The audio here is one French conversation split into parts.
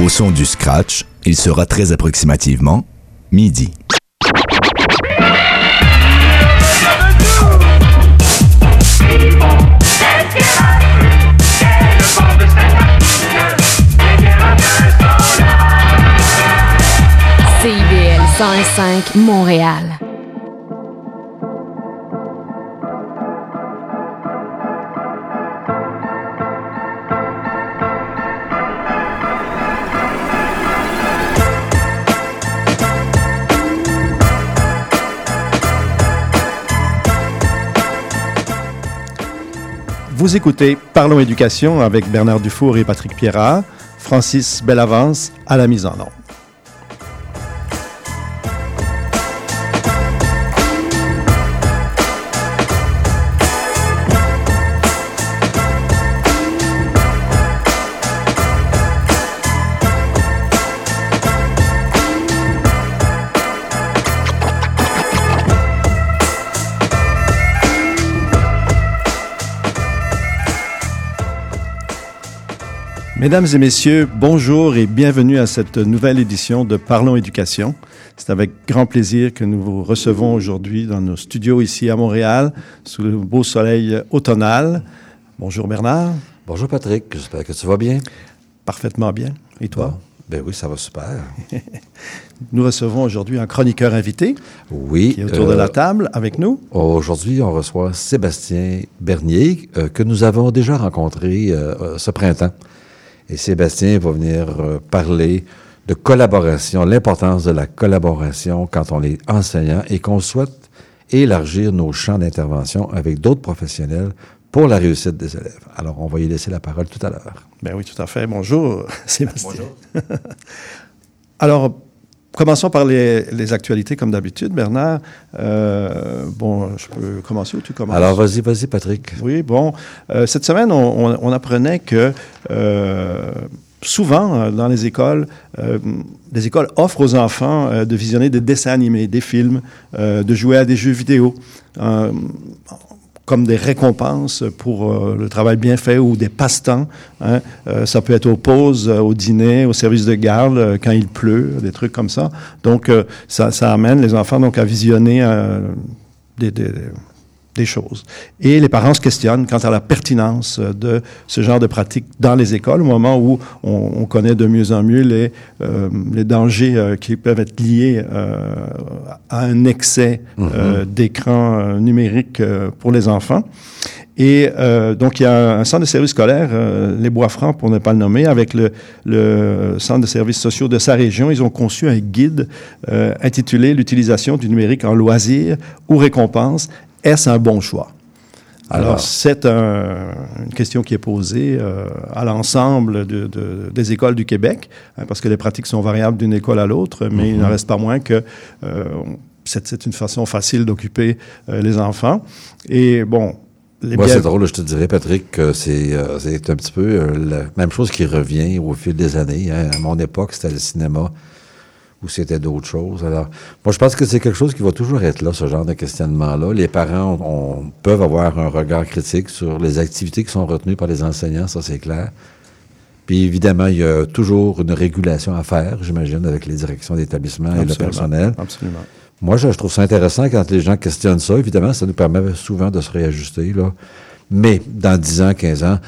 Au son du scratch, il sera très approximativement midi. CIBL 105 Montréal. Vous écoutez Parlons éducation avec Bernard Dufour et Patrick Pierrat, Francis Bellavance à la mise en ordre. Mesdames et messieurs, bonjour et bienvenue à cette nouvelle édition de Parlons éducation. C'est avec grand plaisir que nous vous recevons aujourd'hui dans nos studios ici à Montréal, sous le beau soleil automnal. Bonjour Bernard. Bonjour Patrick, j'espère que tu vas bien. Parfaitement bien. Et toi? Bon. Ben oui, ça va super. nous recevons aujourd'hui un chroniqueur invité. Oui. Qui est autour euh, de la table avec nous. Aujourd'hui, on reçoit Sébastien Bernier, euh, que nous avons déjà rencontré euh, ce printemps. Et Sébastien va venir euh, parler de collaboration, l'importance de la collaboration quand on est enseignant et qu'on souhaite élargir nos champs d'intervention avec d'autres professionnels pour la réussite des élèves. Alors, on va y laisser la parole tout à l'heure. Ben oui, tout à fait. Bonjour, Sébastien. Bonjour. Alors, Commençons par les, actualités, comme d'habitude. Bernard, euh, bon, je peux commencer ou tu commences? Alors, vas-y, vas-y, Patrick. Oui, bon. Euh, cette semaine, on, apprenait que euh, souvent, dans les écoles, les écoles offrent aux enfants de visionner des dessins animés, des films, de jouer à des jeux vidéo comme des récompenses pour euh, le travail bien fait ou des passe-temps. Hein. Euh, ça peut être aux pauses, euh, au dîner, au service de garde, quand il pleut, des trucs comme ça. Donc, ça, ça, amène les enfants donc à visionner des, des, des choses. Et les parents se questionnent quant à la pertinence de ce genre de pratique dans les écoles, au moment où on, connaît de mieux en mieux les, euh, les dangers euh, qui peuvent être liés euh, à un excès mm-hmm. d'écran numérique pour les enfants. Et donc, il y a un centre de services scolaires, les Bois-Francs pour ne pas le nommer, avec le, le, centre de services sociaux de sa région. Ils ont conçu un guide intitulé L'utilisation du numérique en loisirs ou récompense est-ce un bon choix? Alors, c'est une question qui est posée euh, à l'ensemble des écoles du Québec, hein, parce que les pratiques sont variables d'une école à l'autre, mais il n'en mhm. reste pas moins que euh, c'est une façon facile d'occuper euh, les enfants. Et bon, Moi, c'est drôle, je te dirais, Patrick, que c'est un petit peu la même chose qui revient au fil des années. Hein. À mon époque, c'était le cinéma ou c'était d'autres choses. Alors, moi, je pense que c'est quelque chose qui va toujours être là, ce genre de questionnement-là. Les parents on, peuvent avoir un regard critique sur les activités qui sont retenues par les enseignants, ça c'est clair. Puis évidemment, il y a toujours une régulation à faire, j'imagine, avec les directions d'établissement et le personnel. Absolument. Moi, je, je, trouve ça intéressant quand les gens questionnent ça. Évidemment, ça nous permet souvent de se réajuster. Là. Mais dans 10 ans, 15 ans,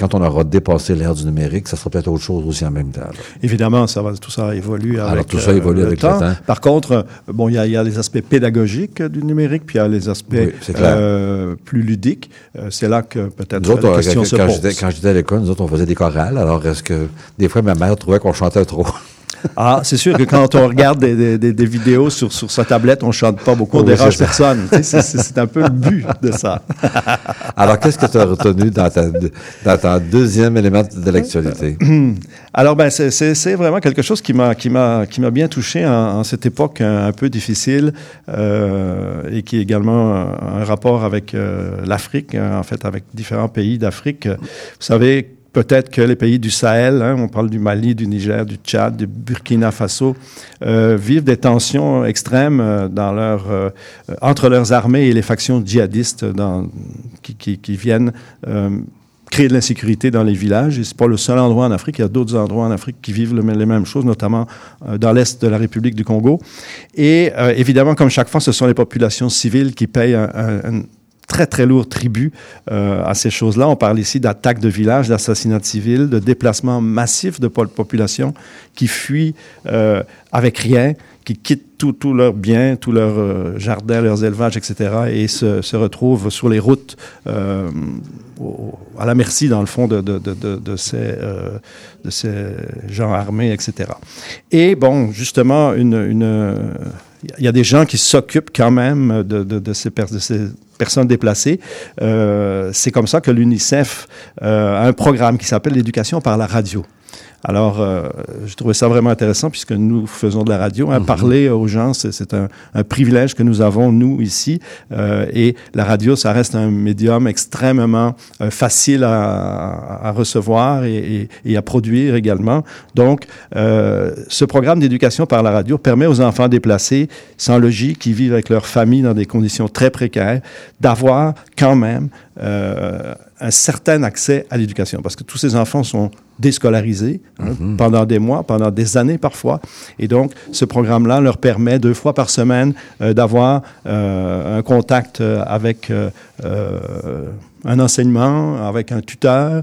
quand on aura dépassé l'ère du numérique, ça sera peut-être autre chose aussi en même temps. Évidemment, ça va, tout ça évolue avec, Alors, tout ça évolue euh, avec le temps. Par contre, euh, bon, il y, a les aspects pédagogiques du numérique, puis il y a les aspects euh, plus ludiques. c'est là que peut-être la question se pose. Quand j'étais à l'école, nous autres, on faisait des chorales. Alors, est-ce que des fois, ma mère trouvait qu'on chantait trop? Ah, c'est sûr que quand on regarde des, des, des vidéos sur, sur, sa tablette, on chante pas beaucoup, on dérange personne. c'est un peu le but de ça. Alors, qu'est-ce que tu as retenu dans, ta, dans ton deuxième élément de l'actualité? Alors, ben, c'est vraiment quelque chose m'a qui m'a bien touché en, cette époque un, peu difficile euh, et qui est également un, rapport avec euh, l'Afrique, en fait, avec différents pays d'Afrique. Vous savez Peut-être que les pays du Sahel, hein, on parle du Mali, du Niger, du Tchad, du Burkina Faso, euh, vivent des tensions extrêmes euh, euh, entre leurs armées et les factions djihadistes qui, viennent créer de l'insécurité dans les villages. Et c'est pas le seul endroit en Afrique. Il y a d'autres endroits en Afrique qui vivent le- les mêmes choses, notamment dans l'est de la République du Congo. Et évidemment, comme chaque fois, ce sont les populations civiles qui payent un très très lourd tribut euh, à ces choses-là. On parle ici d'attaques de villages, d'assassinats civils, de déplacements massifs de populations qui fuient euh, avec rien, qui quittent tous tout leurs biens, tous leurs euh, jardins, leurs élevages, etc. et se, se retrouvent sur les routes euh, au- à la merci, dans le fond, de, de, de, de ces, euh, de ces gens armés, etc. Et bon, justement, une, une, il y a des gens qui s'occupent quand même de, de, de ces, personnes déplacées. Euh, c'est comme ça que l'UNICEF euh, a un programme qui s'appelle l'éducation par la radio. Alors, euh, je trouvais ça vraiment intéressant puisque nous faisons de la radio. Hein, Parler aux gens, c'est un, un privilège que nous avons, nous, ici. Euh, et la radio, ça reste un médium extrêmement euh, facile à, à recevoir et, et- et à produire également. Donc, ce programme d'éducation par la radio permet aux enfants déplacés, sans logis, qui vivent avec leur famille dans des conditions très précaires, d'avoir quand même un certain accès à l'éducation. Parce que tous ces enfants sont déscolarisés hein, pendant des mois, pendant des années parfois. Et donc, ce programme-là leur permet deux fois par semaine euh, d'avoir euh, un contact euh, avec un enseignement, avec un tuteur.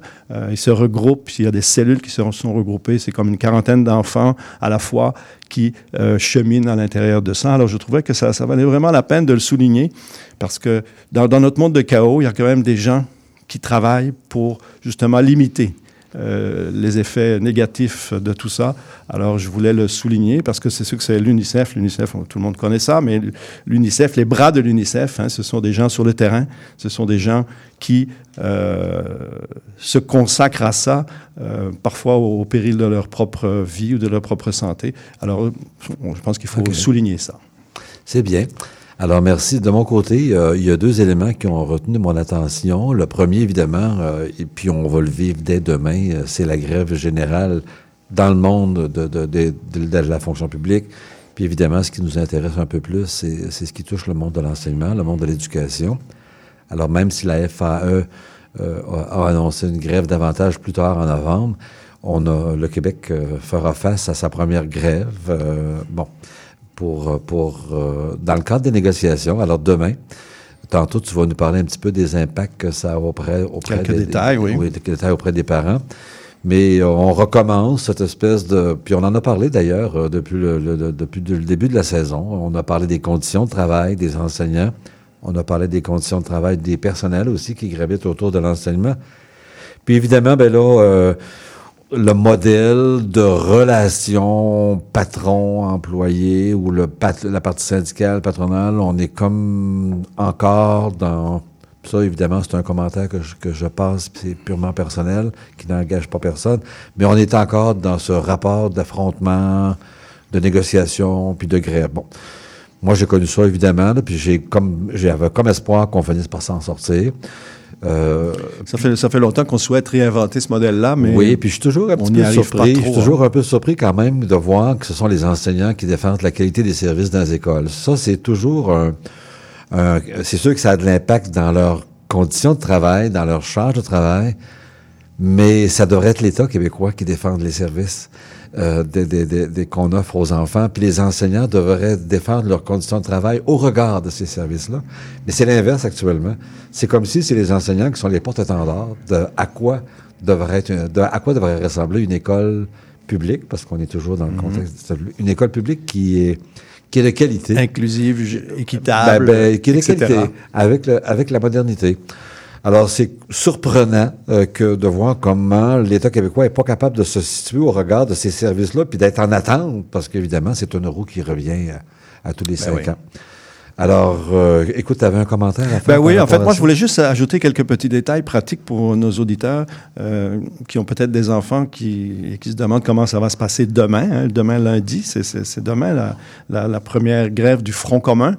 Ils se regroupent, il y a des cellules qui sont, sont regroupées, c'est comme une quarantaine d'enfants à la fois qui cheminent à l'intérieur de ça. Alors, je trouvais que ça, ça valait vraiment la peine de le souligner parce que dans, dans notre monde de chaos, il y a quand même des gens qui travaillent pour justement limiter euh, les effets négatifs de tout ça. Alors, je voulais le souligner parce que c'est sûr que c'est l'UNICEF. L'UNICEF, tout le monde connaît ça, mais l'UNICEF, les bras de l'UNICEF, hein, ce sont des gens sur le terrain, ce sont des gens qui euh, se consacrent à ça, euh, parfois au, au péril de leur propre vie ou de leur propre santé. Alors, je pense qu'il faut souligner ça. C'est bien. Alors, merci. De mon côté, il y a deux éléments qui ont retenu mon attention. Le premier, évidemment, euh, et puis on va le vivre dès demain, euh, c'est la grève générale dans le monde de, de, la fonction publique. Puis évidemment, ce qui nous intéresse un peu plus, c'est ce qui touche le monde de l'enseignement, le monde de l'éducation. Alors, même si la FAE euh, a, annoncé une grève davantage plus tard en novembre, on a, le Québec fera face à sa première grève. bon, pour, pour euh, dans le cadre des négociations. Alors demain, tantôt tu vas nous parler un petit peu des impacts que ça a auprès, auprès Quelques des, détails, oui. quelques détails auprès des parents. Mais euh, on recommence cette espèce de... Puis on en a parlé d'ailleurs euh, depuis, le- depuis le début de la saison. On a parlé des conditions de travail des enseignants. On a parlé des conditions de travail des personnels aussi qui gravitent autour de l'enseignement. Puis évidemment, ben là, euh, le modèle de relation patron-employé ou le pat- la partie syndicale, patronale, on est comme encore dans... Ça, évidemment, c'est un commentaire que je, que je passe, c'est purement personnel, qui n'engage pas personne, mais on est encore dans ce rapport d'affrontement, de négociation, puis de grève. Bon. Moi, j'ai connu ça, évidemment, là, puis j'ai comme, j'avais comme espoir qu'on finisse par s'en sortir. Euh, Ça fait, ça fait longtemps qu'on souhaite réinventer ce modèle-là, mais oui, puis je suis toujours un petit peu surpris. je suis trop, toujours un peu surpris quand même de voir que ce sont les enseignants qui défendent la qualité des services dans les écoles. Ça, c'est toujours un, un- c'est sûr que ça a de l'impact dans leurs conditions de travail, dans leur charge de travail, mais ça devrait être l'État québécois qui défende les services euh, des- des- des- qu'on offre aux enfants. Puis les enseignants devraient défendre leurs conditions de travail au regard de ces services-là. Mais c'est l'inverse actuellement. C'est comme si c'est les enseignants qui sont les porte-étendards de à quoi devrait être, une- de à quoi devrait ressembler une école publique, parce qu'on est toujours dans le contexte de une école publique qui est qui est de qualité. inclusive, ju- Ben, équitable, ben, qui est de qualité, avec, le, avec la modernité. Alors, c'est surprenant euh, que de voir comment l'État québécois est pas capable de se situer au regard de ces services-là, puis d'être en attente, parce qu'évidemment, c'est une roue qui revient à, à tous les cinq Ben oui. ans. Alors, euh, écoute, tu avais un commentaire à faire Ben oui, en fait, moi, je voulais juste ajouter quelques petits détails pratiques pour nos auditeurs euh, qui ont peut-être des enfants qui, qui se demandent comment ça va se passer demain. hein. Demain, lundi, c'est- demain la, la, la première grève du Front commun.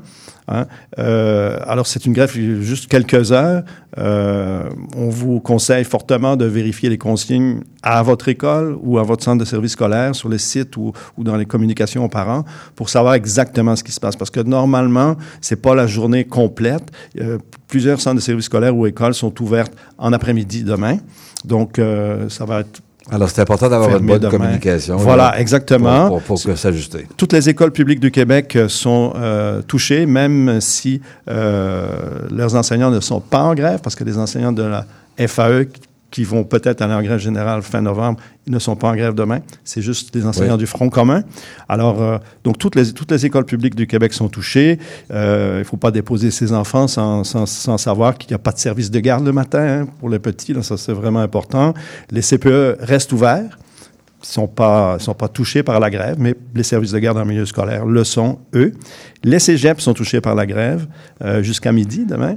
Hein. Euh, alors, c'est une greffe juste quelques heures. Euh, on vous conseille fortement de vérifier les consignes à votre école ou à votre centre de service scolaire, sur les sites ou, dans les communications aux parents, pour savoir exactement ce qui se passe. Parce que normalement, c'est pas la journée complète. Euh, plusieurs centres de service scolaire ou écoles sont ouvertes en après-midi demain. Donc, ça va être Alors, c'est important d'avoir une bonne demain. communication. Voilà, là, exactement. Pour, pour, pour que s'ajuster. Toutes les écoles publiques du Québec euh, sont euh, touchées, même si euh, leurs enseignants ne sont pas en grève, parce que les enseignants de la FAE qui vont peut-être aller en grève générale fin novembre, ils ne sont pas en grève demain. C'est juste des enseignants Oui. du Front commun. Alors, euh, donc, toutes les, toutes les écoles publiques du Québec sont touchées. Euh, il ne faut pas déposer ses enfants sans, sans, sans savoir qu'il n'y a pas de service de garde le matin hein, pour les petits. Là, ça, c'est vraiment important. Les CPE restent ouverts ne sont pas, sont pas touchés par la grève, mais les services de garde en milieu scolaire le sont, eux. Les cégeps sont touchés par la grève euh, jusqu'à midi demain,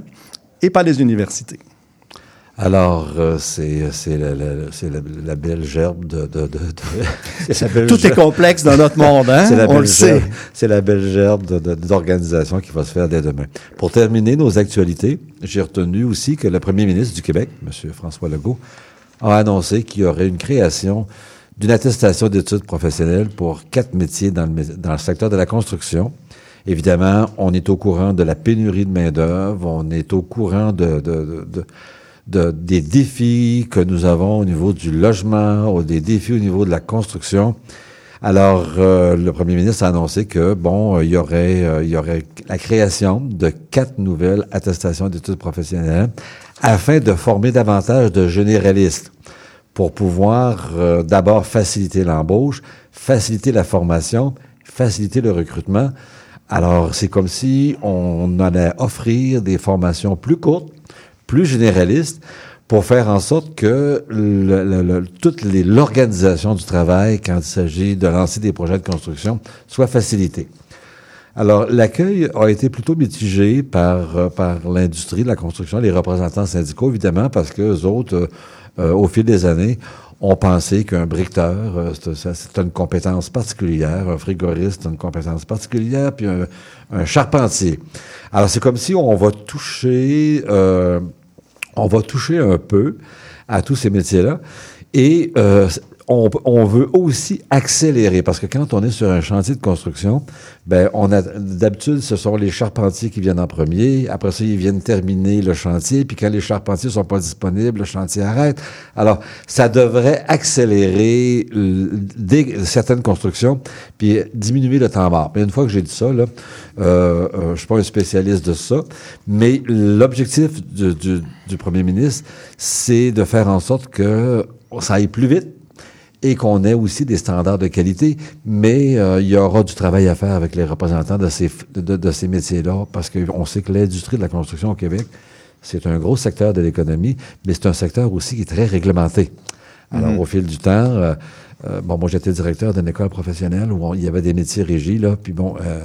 et pas les universités. Alors, euh, c'est c'est la, la- la, la belle gerbe de... de, de, de- belle Tout est complexe dans notre monde, hein? C'est la on le sait. c'est la belle gerbe d'organisation qui va se faire dès demain. Pour terminer nos actualités, j'ai retenu aussi que le premier ministre du Québec, M. François Legault, a annoncé qu'il y aurait une création d'une attestation d'études professionnelles pour quatre métiers dans le, dans le secteur de la construction. Évidemment, on est au courant de la pénurie de main-d'œuvre, on est au courant de, de- de- de- de- des défis que nous avons au niveau du logement, ou des défis au niveau de la construction. Alors, euh, le premier ministre a annoncé que, bon, euh, il y aurait, euh, il y aurait la création de quatre nouvelles attestations d'études professionnelles afin de former davantage de généralistes pour pouvoir d'abord faciliter l'embauche, faciliter la formation, faciliter le recrutement. Alors, c'est comme si on allait offrir des formations plus courtes, plus généralistes, pour faire en sorte que le- le- le- toute l'organisation du travail, quand il s'agit de lancer des projets de construction, soit facilitée. Alors, l'accueil a été plutôt mitigé par, euh, par l'industrie de la construction, les représentants syndicaux, évidemment, parce que eux autres, euh, au fil des années, ont pensé qu'un briqueteur, euh, c'est une compétence particulière, un frigoriste, une compétence particulière, puis un, un charpentier. Alors, c'est comme si on va toucher, euh, on va toucher un peu à tous ces métiers-là. Et euh, on, veut aussi accélérer, parce que quand on est sur un chantier de construction, ben on a d'habitude, ce sont les charpentiers qui viennent en premier. Après ça, ils viennent terminer le chantier. Puis quand les charpentiers sont pas disponibles, le chantier arrête. Alors, ça devrait accélérer certaines constructions, puis diminuer le temps mort. Mais une fois que j'ai dit ça, là, euh, euh, je suis pas un spécialiste de ça, mais l'objectif du, du, du premier ministre, c'est de faire en sorte que ça aille plus vite et qu'on ait aussi des standards de qualité, mais euh, il y aura du travail à faire avec les représentants de ces, de, de ces métiers-là, parce qu'on sait que l'industrie de la construction au Québec, c'est un gros secteur de l'économie, mais c'est un secteur aussi qui est très réglementé. Alors, au fil du temps, euh, euh, bon, moi, j'étais directeur d'une école professionnelle où on- il y avait des métiers régis, là, puis bon, euh,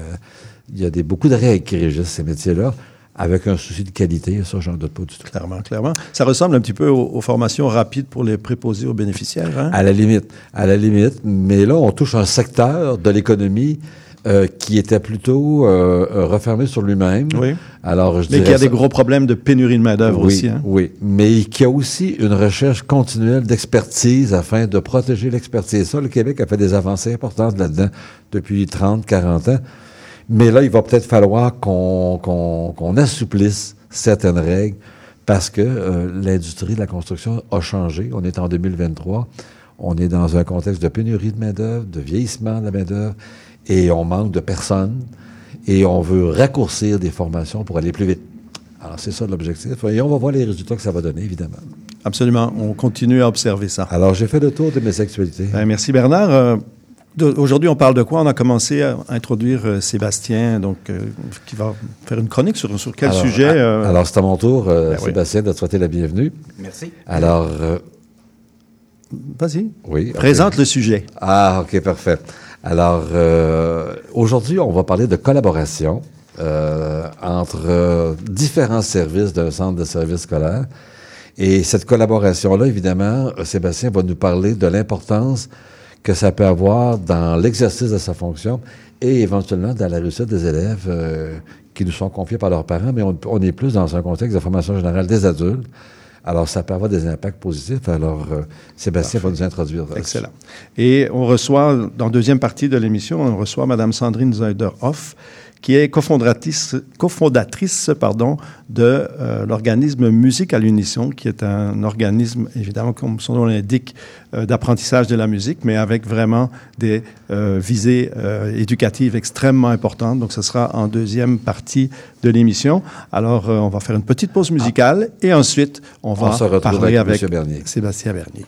il y a des, beaucoup de règles qui régissent ces métiers-là, avec un souci de qualité, ça, j'en doute pas du tout. Clairement, clairement. Ça ressemble un petit peu aux, aux formations rapides pour les préposés aux bénéficiaires. Hein? À la limite, à la limite. Mais là, on touche un secteur de l'économie euh, qui était plutôt euh, refermé sur lui-même. Oui. Alors, je Mais y a des gros problèmes de pénurie de main-d'œuvre oui, aussi. Hein? Oui, mais qui a aussi une recherche continuelle d'expertise afin de protéger l'expertise. Ça, le Québec a fait des avancées importantes là-dedans depuis 30, 40 ans. Mais là, il va peut-être falloir qu'on assouplisse certaines règles parce que euh, l'industrie de la construction a changé. On est en 2023. On est dans un contexte de pénurie de main-d'œuvre, de vieillissement de la main-d'œuvre, et on manque de personnes. Et on veut raccourcir des formations pour aller plus vite. Alors, c'est ça l'objectif. Et on va voir les résultats que ça va donner, évidemment. Absolument. On continue à observer ça. Alors, j'ai fait le tour de mes actualités. Ben, merci Bernard. Euh, Aujourd'hui, on parle de quoi? On a commencé à introduire euh, Sébastien, donc, euh, qui va faire une chronique sur, sur quel Alors, sujet? a- euh, Alors, c'est à mon tour, euh, Ben oui. Sébastien, de te souhaiter la bienvenue. Merci. Alors, euh, Vas-y. oui. Présente le sujet. Ah, OK, parfait. Alors, euh, aujourd'hui, on va parler de collaboration euh, entre euh, différents services d'un centre de service scolaire. Et cette collaboration-là, évidemment, Sébastien va nous parler de l'importance que ça peut avoir dans l'exercice de sa fonction et éventuellement dans la réussite des élèves euh, qui nous sont confiés par leurs parents, mais on, on est plus dans un contexte de formation générale des adultes. Alors, ça peut avoir des impacts positifs. Alors, euh, Sébastien va nous introduire. Excellent. Et on reçoit, dans la deuxième partie de l'émission, on reçoit Mme Sandrine Zeider-Hoff, qui est cofondatrice, cofondatrice pardon, de euh, l'organisme Musique à l'unisson, qui est un organisme, évidemment, comme son nom l'indique, euh, d'apprentissage de la musique, mais avec vraiment des euh, visées éducatives extrêmement importantes. Donc, ce sera en deuxième partie de l'émission. Alors, on va faire une petite pause musicale et ensuite, on va se parler avec avec. Bernier. Sébastien Bernier.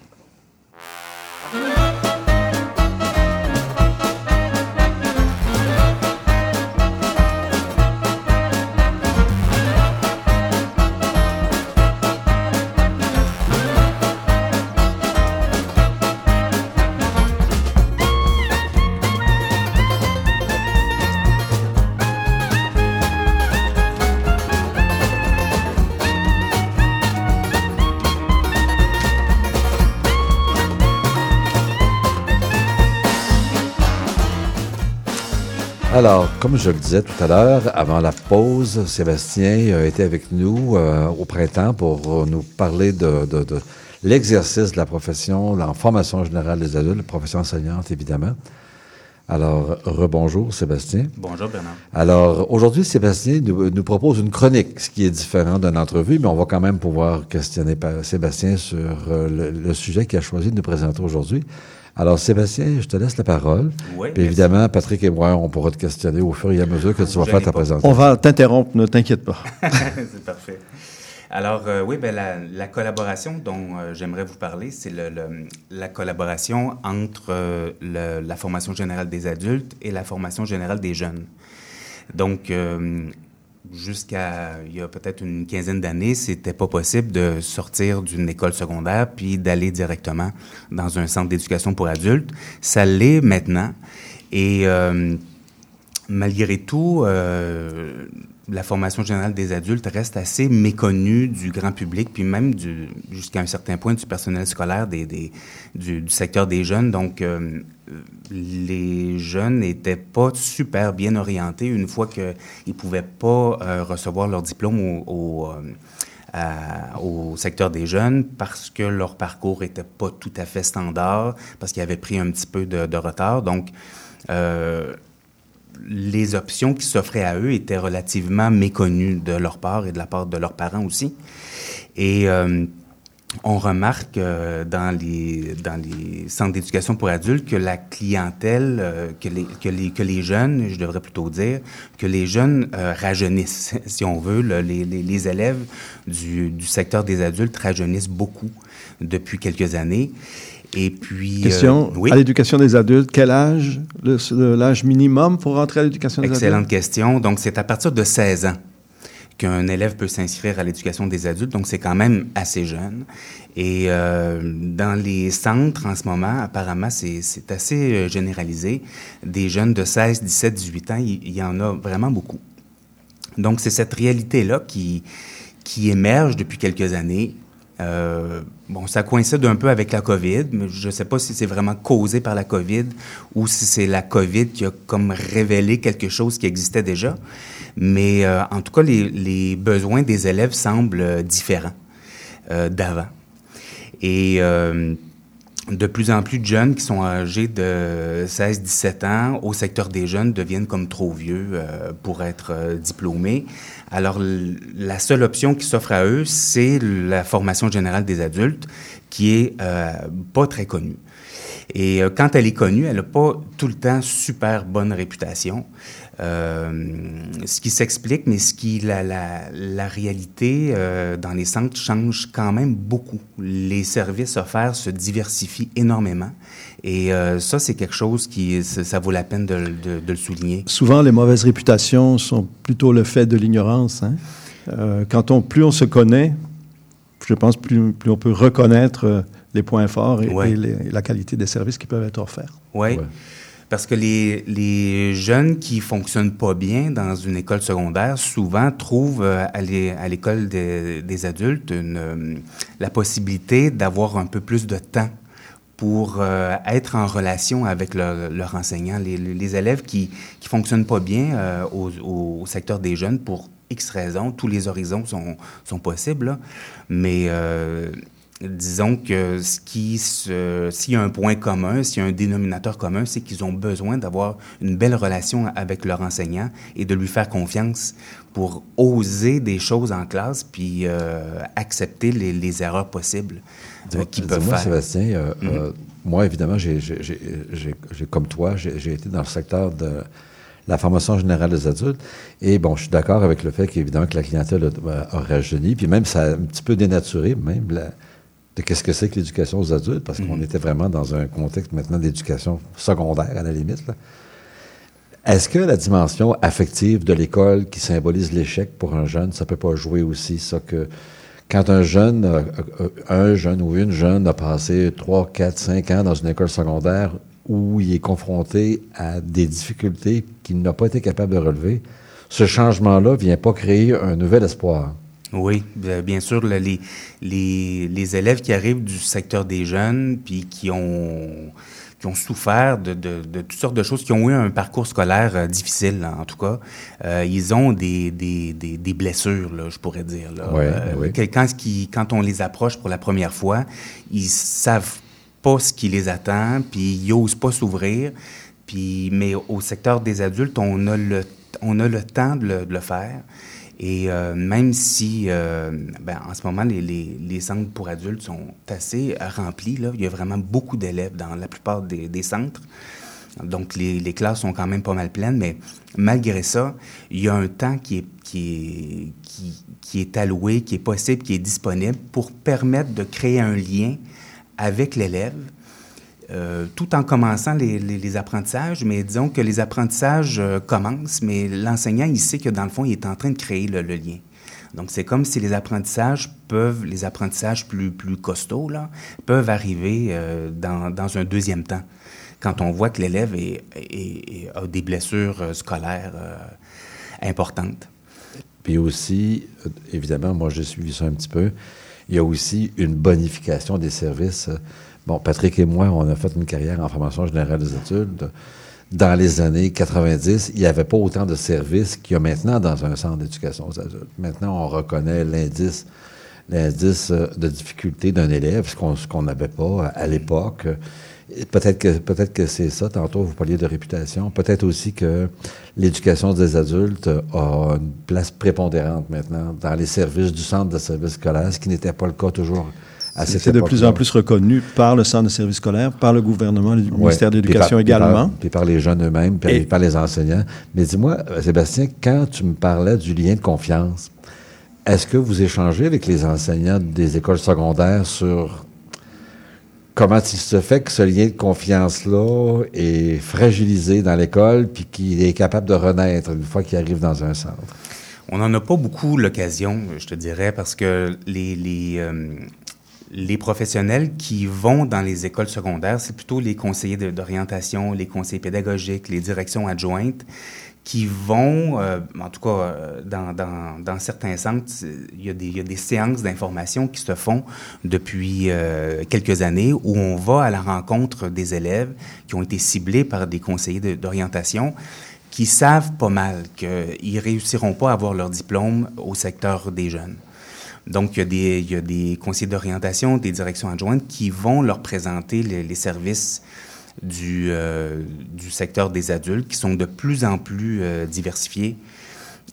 Alors, comme je le disais tout à l'heure, avant la pause, Sébastien été avec nous euh, au printemps pour nous parler de, de- de l'exercice de la profession, la formation générale des adultes, la profession enseignante, évidemment. Alors, rebonjour, Sébastien. Bonjour Bernard. Alors, aujourd'hui, Sébastien nous, nous propose une chronique, ce qui est différent d'une entrevue, mais on va quand même pouvoir questionner Sébastien sur euh, le, le sujet qu'il a choisi de nous présenter aujourd'hui. Alors, Sébastien, je te laisse la parole. Oui, Puis évidemment, Patrick et moi, on pourra te questionner au fur et à mesure que tu vas faire ta pas. présentation. On va t'interrompre, ne t'inquiète pas. c'est parfait. Alors, euh, oui, ben, la, la collaboration dont euh, j'aimerais vous parler, c'est le, le- la collaboration entre euh, le- la formation générale des adultes et la formation générale des jeunes. Donc, euh, jusqu'à il y a peut-être une quinzaine d'années, c'était pas possible de sortir d'une école secondaire puis d'aller directement dans un centre d'éducation pour adultes. Ça l'est maintenant. Et euh, malgré tout, euh, la formation générale des adultes reste assez méconnue du grand public, puis même jusqu'à un certain point du personnel scolaire des, du, secteur des jeunes. Donc, euh, les jeunes n'étaient pas super bien orientés une fois qu'ils ne pouvaient pas euh, recevoir leur diplôme au, euh, au secteur des jeunes parce que leur parcours n'était pas tout à fait standard, parce qu'ils avaient pris un petit peu de, de retard. Donc, les options qui s'offraient à eux étaient relativement méconnues de leur part et de la part de leurs parents aussi. Et euh, on remarque euh, dans, les, centres d'éducation pour adultes que la clientèle, euh, que, les, jeunes, je devrais plutôt dire, que les jeunes rajeunissent, si on veut. les, élèves du secteur des adultes rajeunissent beaucoup depuis quelques années. Et puis... euh, Question, oui. à l'éducation des adultes, quel âge, l'âge minimum pour rentrer à l'éducation des Excellente adultes? question. Donc, c'est à partir de 16 ans qu'un élève peut s'inscrire à l'éducation des adultes. Donc, c'est quand même assez jeune. Et euh, dans les centres, en ce moment, apparemment, c'est c'est assez euh, généralisé. Des jeunes de 16, 17, 18 ans, il, il y en a vraiment beaucoup. Donc, c'est cette réalité-là qui, qui émerge depuis quelques années. Euh, bon, ça coïncide un peu avec la COVID, mais je ne sais pas si c'est vraiment causé par la COVID ou si c'est la COVID qui a comme révélé quelque chose qui existait déjà. Mais euh, en tout cas, les, les besoins des élèves semblent euh, différents euh, d'avant. Et euh, de plus en plus de jeunes qui sont âgés de 16-17 ans au secteur des jeunes deviennent comme trop vieux euh, pour être euh, diplômés. Alors, la seule option qui s'offre à eux, c'est la formation générale des adultes, qui est euh, pas très connue. Et euh, quand elle est connue, elle n'a pas tout le temps super bonne réputation. Euh, ce qui s'explique, mais ce qui la, réalité euh, dans les centres change quand même beaucoup. Les services offerts se diversifient énormément. Et ça, c'est quelque chose qui, ça, vaut la peine de, le souligner. Souvent, les mauvaises réputations sont plutôt le fait de l'ignorance. hein. Quand plus on se connaît, je pense plus, on peut reconnaître les points forts et, Ouais. et les- et la qualité des services qui peuvent être offerts. Oui. Ouais. Parce que les, les jeunes qui fonctionnent pas bien dans une école secondaire, souvent trouvent euh, à l'é- à l'école des, des adultes une, euh, la possibilité d'avoir un peu plus de temps pour euh, être en relation avec leur, leur enseignant. Les, les, élèves qui ne fonctionnent pas bien euh, au, au, secteur des jeunes pour X raisons, tous les horizons sont, sont possibles, là. mais euh, disons que ce qui s'il y a un point commun, s'il y a un dénominateur commun, c'est qu'ils ont besoin d'avoir une belle relation avec leur enseignant et de lui faire confiance pour oser des choses en classe puis euh, accepter les, les, erreurs possibles euh, qu'ils peuvent moi, faire. Sébastien, euh, mm -hmm. moi, évidemment, j'ai, comme toi, j'ai été dans le secteur de la formation générale des adultes. Et bon, je suis d'accord avec le fait qu'évidemment que la clientèle a, a, rajeuni, puis même ça a un petit peu dénaturé même la, de qu'est-ce que c'est que l'éducation aux adultes, parce qu'on mm était vraiment dans un contexte maintenant d'éducation secondaire à la limite. Est-ce que la dimension affective de l'école qui symbolise l'échec pour un jeune, ça peut pas jouer aussi, ça que quand un jeune, un jeune ou une jeune a passé 3, 4, 5 ans dans une école secondaire où il est confronté à des difficultés qu'il n'a pas été capable de relever, ce changement-là ne vient pas créer un nouvel espoir? Oui, bien sûr, les, les, les, élèves qui arrivent du secteur des jeunes, puis qui ont, qui ont souffert de, de, de, toutes sortes de choses, qui ont eu un parcours scolaire euh, difficile, en tout cas, euh, ils ont des, des, des, des, blessures, là, je pourrais dire. Là. Ouais, euh, oui. Quelqu'un qui, quand on les approche pour la première fois, ils savent pas ce qui les attend, puis ils n'osent pas s'ouvrir. Puis, mais au secteur des adultes, on a le, on a le temps de le, de le faire. Et euh, même si, euh, ben, en ce moment, les, centres pour adultes sont assez remplis, là, il y a vraiment beaucoup d'élèves dans la plupart des, centres. Donc, les, classes sont quand même pas mal pleines, mais malgré ça, il y a un temps qui est, qui, qui est alloué, qui est possible, qui est disponible pour permettre de créer un lien avec l'élève, euh, tout en commençant les, apprentissages, mais disons que les apprentissages euh, commencent, mais l'enseignant, il sait que dans le fond, il est en train de créer le, lien. Donc, c'est comme si les apprentissages peuvent, les apprentissages plus, plus costauds, peuvent arriver euh, dans, dans, un deuxième temps, quand on voit que l'élève a des blessures scolaires importantes. Puis aussi, évidemment, moi, j'ai suivi ça un petit peu, il y a aussi une bonification des services. Bon, Patrick et moi, on a fait une carrière en formation générale des adultes. Dans les années 90, il n'y avait pas autant de services qu'il y a maintenant dans un centre d'éducation aux adultes. Maintenant, on reconnaît l'indice l'indice de difficulté d'un élève, ce qu'on n'avait pas à l'époque. Peut-être que peut-être que c'est ça. Tantôt, vous parliez de réputation. Peut-être aussi que l'éducation des adultes a une place prépondérante maintenant dans les services du centre de services scolaires, ce qui n'était pas le cas toujours. C'est de plus en plus reconnu par le centre de services scolaires, par le gouvernement, le ouais. ministère de l'Éducation également. Puis par, puis par, les jeunes eux-mêmes, puis Et... par les enseignants. Mais dis-moi, Sébastien, quand tu me parlais du lien de confiance, est-ce que vous échangez avec les enseignants des écoles secondaires sur comment il se fait que ce lien de confiance-là est fragilisé dans l'école puis qu'il est capable de renaître une fois qu'il arrive dans un centre? On n'en a pas beaucoup l'occasion, je te dirais, parce que les, les, euh, les professionnels qui vont dans les écoles secondaires, c'est plutôt les conseillers d'orientation, les conseillers pédagogiques, les directions adjointes qui vont, euh, en tout cas, euh, dans, certains centres, il y a des, il y a des séances d'information qui se font depuis euh, quelques années où on va à la rencontre des élèves qui ont été ciblés par des conseillers d'orientation qui savent pas mal qu'ils réussiront pas à avoir leur diplôme au secteur des jeunes. Donc, il y a des, il y a des conseillers d'orientation, des directions adjointes qui vont leur présenter les, les services du, euh, du secteur des adultes qui sont de plus en plus euh, diversifiés.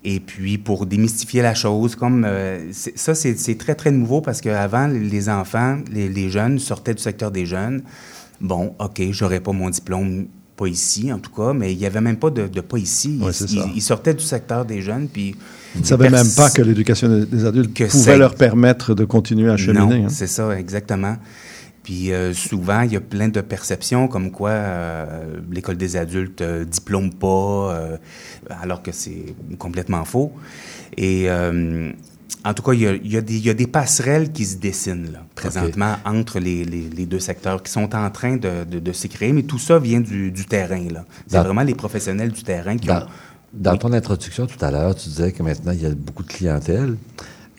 Et puis, pour démystifier la chose, comme euh, ça, c'est très, très nouveau parce qu'avant, les enfants, les, les, jeunes sortaient du secteur des jeunes. Bon, OK, j'aurais pas mon diplôme, pas ici en tout cas, mais il n'y avait même pas de, de pas ici. Ouais, ils, ils, sortaient du secteur des jeunes, puis... Ils ne savaient même pas que l'éducation des adultes pouvait leur permettre de continuer à cheminer. Hein. c'est ça, exactement. Puis euh, souvent, il y a plein de perceptions comme quoi euh, l'école des adultes euh, diplôme pas, euh, alors que c'est complètement faux. Et en tout cas, il y, a, il, y a des, il y, a, des, passerelles qui se dessinent là, présentement okay. entre les, les, les, deux secteurs qui sont en train de, de, de créer, mais tout ça vient du, du terrain. C'est vraiment les professionnels du terrain qui dans, ont... Dans ton introduction tout à l'heure, tu disais que maintenant, il y a beaucoup de clientèle.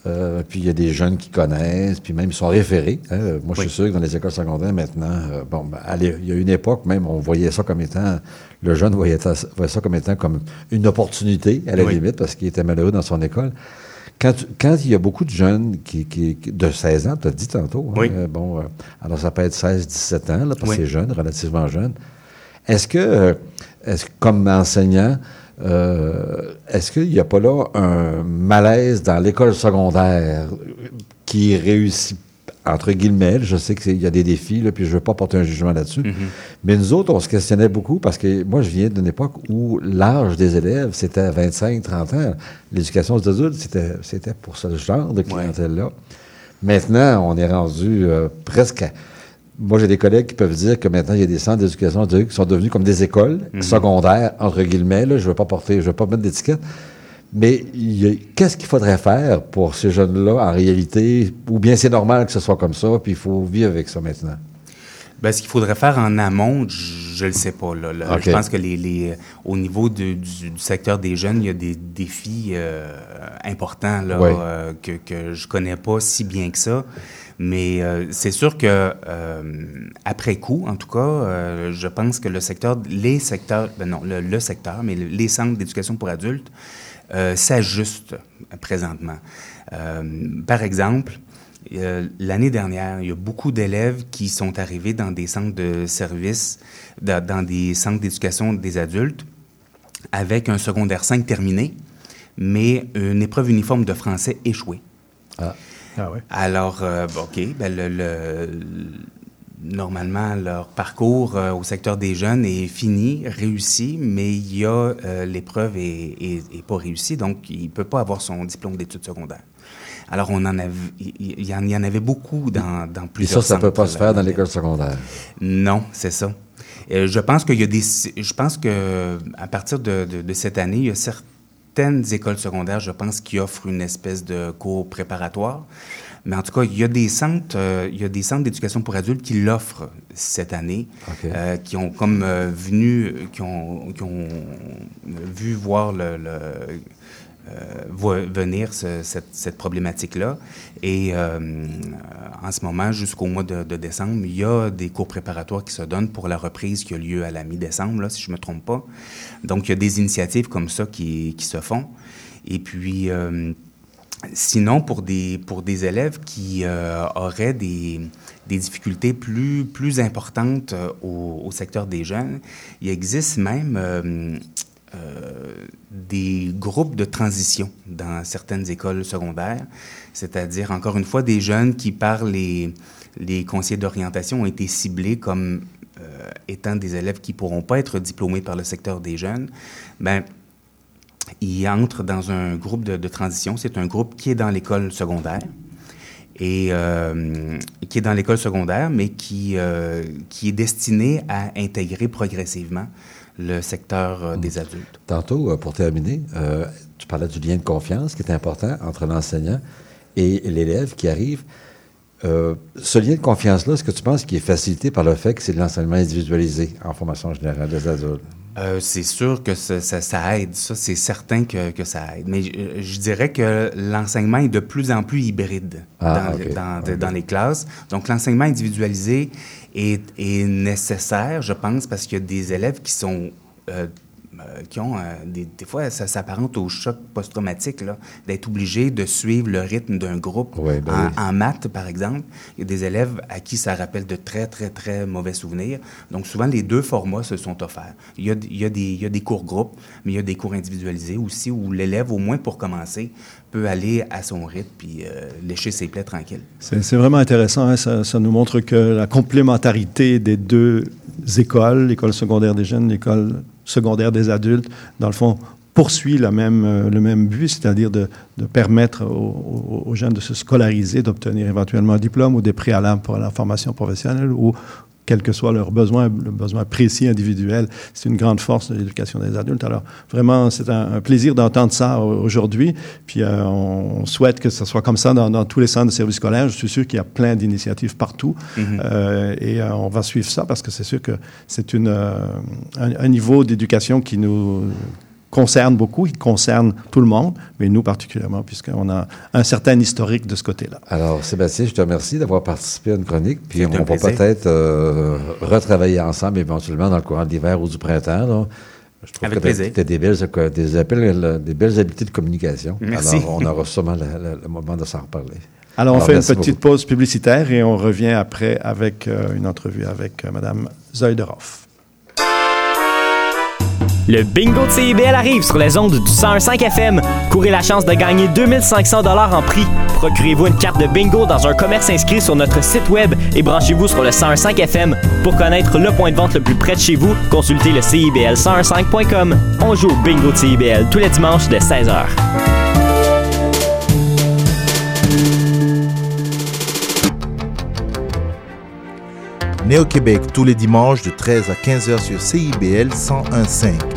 Euh, puis il y a des jeunes qui connaissent, puis même ils sont référés. hein. Moi, je suis sûr que dans les écoles secondaires maintenant, euh, bon, ben, allez, il y a une époque même, on voyait ça comme étant, le jeune voyait ça, voyait ça comme étant comme une opportunité, à la Oui. limite, parce qu'il était malheureux dans son école. Quand, tu- quand il y a beaucoup de jeunes qui, de 16 ans, tu as dit tantôt, hein, Oui. euh, bon, alors ça peut être 16, 17 ans, là, parce que c'est jeune, relativement jeune. Est-ce que, est-ce que, comme enseignant, euh, est-ce qu'il n'y a pas là un malaise dans l'école secondaire qui réussit, entre guillemets, je sais qu'il y a des défis, là, puis je ne veux pas porter un jugement là-dessus, mais nous autres, on se questionnait beaucoup parce que moi, je viens d'une époque où l'âge des élèves, c'était 25, 30 ans. L'éducation aux adultes, c'était, c'était pour ce genre de clientèle-là. Maintenant, on est rendu euh, presque à- Moi, j'ai des collègues qui peuvent dire que maintenant, il y a des centres d'éducation qui sont devenus comme des écoles secondaires, entre guillemets. Là, je ne veux pas porter, je veux pas mettre d'étiquette. Mais qu'est-ce qu'il faudrait faire pour ces jeunes-là, en réalité? Ou bien c'est normal que ce soit comme ça, puis il faut vivre avec ça maintenant? Ben, ce qu'il faudrait faire en amont, je ne le sais pas. Là, Là, OK. Je pense que les, les, au niveau du, du- du secteur des jeunes, il y a des défis euh, importants là, Oui. euh, que, que je connais pas si bien que ça. Mais euh, c'est sûr que euh, après coup, en tout cas, euh, je pense que le secteur, les secteurs, ben non, le, secteur, mais le- les centres d'éducation pour adultes euh, s'ajustent présentement. Euh, par exemple, euh, L'année dernière, il y a beaucoup d'élèves qui sont arrivés dans des centres de services, dans, dans des centres d'éducation des adultes, avec un secondaire 5 terminé, mais une épreuve uniforme de français échouée. Ah ouais. Alors, euh, OK, ben le, le- normalement, leur parcours euh, au secteur des jeunes est fini, réussi, mais il y a euh, l'épreuve est, est- est pas réussie, donc il peut pas avoir son diplôme d'études secondaires. Alors, on en avait, il, y en, il y en avait beaucoup dans, dans Et plusieurs ça, ça ne peut pas se faire dans l'école secondaire? Non, c'est ça. Euh, je pense qu'il y a des. Je pense que à partir de, de- de cette année, il y a certaines écoles secondaires, je pense, qui offrent une espèce de cours préparatoire. Mais en tout cas, il y a des centres, euh, il y a des centres d'éducation pour adultes qui l'offrent cette année, euh, qui ont comme euh, venu, qui ont, qui ont vu voir le, le, euh, venir ce- cette, problématique-là. Et euh, en ce moment, jusqu'au mois de, décembre, il y a des cours préparatoires qui se donnent pour la reprise qui a lieu à la mi-décembre, si je ne me trompe pas. Donc, il y a des initiatives comme ça qui, qui se font. Et puis, euh, sinon, pour des, pour des élèves qui auraient des, des difficultés plus, plus importantes au, secteur des jeunes, il existe même euh, des groupes de transition dans certaines écoles secondaires, c'est-à-dire, encore une fois, des jeunes qui, par les, les conseillers d'orientation, ont été ciblés comme euh, étant des élèves qui ne pourront pas être diplômés par le secteur des jeunes. Ben, ils entrent dans un groupe de, transition. C'est un groupe qui est dans l'école secondaire et euh, qui est dans l'école secondaire, mais qui, qui est destiné à intégrer progressivement le secteur euh, des adultes. Tantôt, euh, pour terminer, euh, tu parlais du lien de confiance qui est important entre l'enseignant et l'élève qui arrive. Ce lien de confiance-là, est-ce que tu penses qu'il est facilité par le fait que c'est de l'enseignement individualisé en formation générale des adultes? Euh, c'est sûr que ça, ça- ça aide, ça c'est certain que, que ça aide. Mais je, je dirais que l'enseignement est de plus en plus hybride Ah, dans, les classes. Donc l'enseignement individualisé est, est nécessaire, je pense, parce qu'il y a des élèves qui sont euh, euh, qui ont euh, des, des fois ça s'apparente au choc post-traumatique là, d'être obligé de suivre le rythme d'un groupe ben en, oui. en maths, par exemple, il y a des élèves à qui ça rappelle de très, très, très mauvais souvenirs. Donc, souvent, les deux formats se sont offerts. Il y a, il y a, des, il y a des cours groupes, mais il y a des cours individualisés aussi où l'élève, au moins pour commencer, peut aller à son rythme puis euh, lécher ses plaies tranquilles. C'est c'est vraiment intéressant. hein. Ça, ça nous montre que la complémentarité des deux écoles, l'école secondaire des jeunes, l'école secondaire des adultes, dans le fond, poursuit euh, le même but, c'est-à-dire de, permettre aux, aux- aux jeunes de se scolariser, d'obtenir éventuellement un diplôme ou des préalables pour la formation professionnelle ou quel que soit leur besoin, le besoin précis individuel. C'est une grande force de l'éducation des adultes. Alors, vraiment, c'est un, un plaisir d'entendre ça au- aujourd'hui. Puis, euh, on souhaite que ce soit comme ça dans, dans tous les centres de services scolaires. Je suis sûr qu'il y a plein d'initiatives partout. Euh, et euh, on va suivre ça parce que c'est sûr que c'est une, un, un niveau d'éducation qui nous concerne beaucoup, il concerne tout le monde, mais nous particulièrement, puisqu'on a un certain historique de ce côté-là. Alors, Sébastien, je te remercie d'avoir participé à une chronique, puis on va peut-être euh, retravailler ensemble éventuellement dans le courant de l'hiver ou du printemps. là. Je trouve Avec que plaisir. t'as des belles, des, appels, des belles habiletés de communication. Merci. Alors, on aura sûrement le, moment de s'en reparler. Alors, on Alors, fait une petite beaucoup. pause publicitaire et on revient après avec euh, une entrevue avec euh, Mme Zoideroff. Le bingo de CIBL arrive sur les ondes du 101.5 FM. Courez la chance de gagner 2500 dollars en prix. Procurez-vous une carte de bingo dans un commerce inscrit sur notre site web et branchez-vous sur le 101.5 FM. Pour connaître le point de vente le plus près de chez vous, consultez le CIBL1015.com. On joue au bingo de CIBL tous les dimanches dès 16h. Néo-Québec tous les dimanches de 13 à 15h sur CIBL 101.5.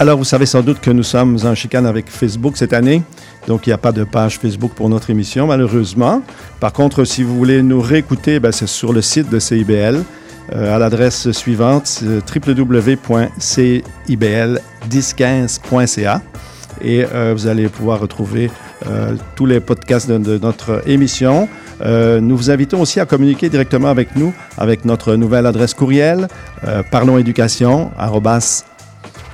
Alors, vous savez sans doute que nous sommes en chicane avec Facebook cette année. Donc, il n'y a pas de page Facebook pour notre émission, malheureusement. Par contre, si vous voulez nous réécouter, ben, c'est sur le site de CIBL euh, à l'adresse suivante c'est www.cibl1015.ca et euh, vous allez pouvoir retrouver euh, tous les podcasts de, notre émission. Nous vous invitons aussi à communiquer directement avec nous avec notre nouvelle adresse courriel euh,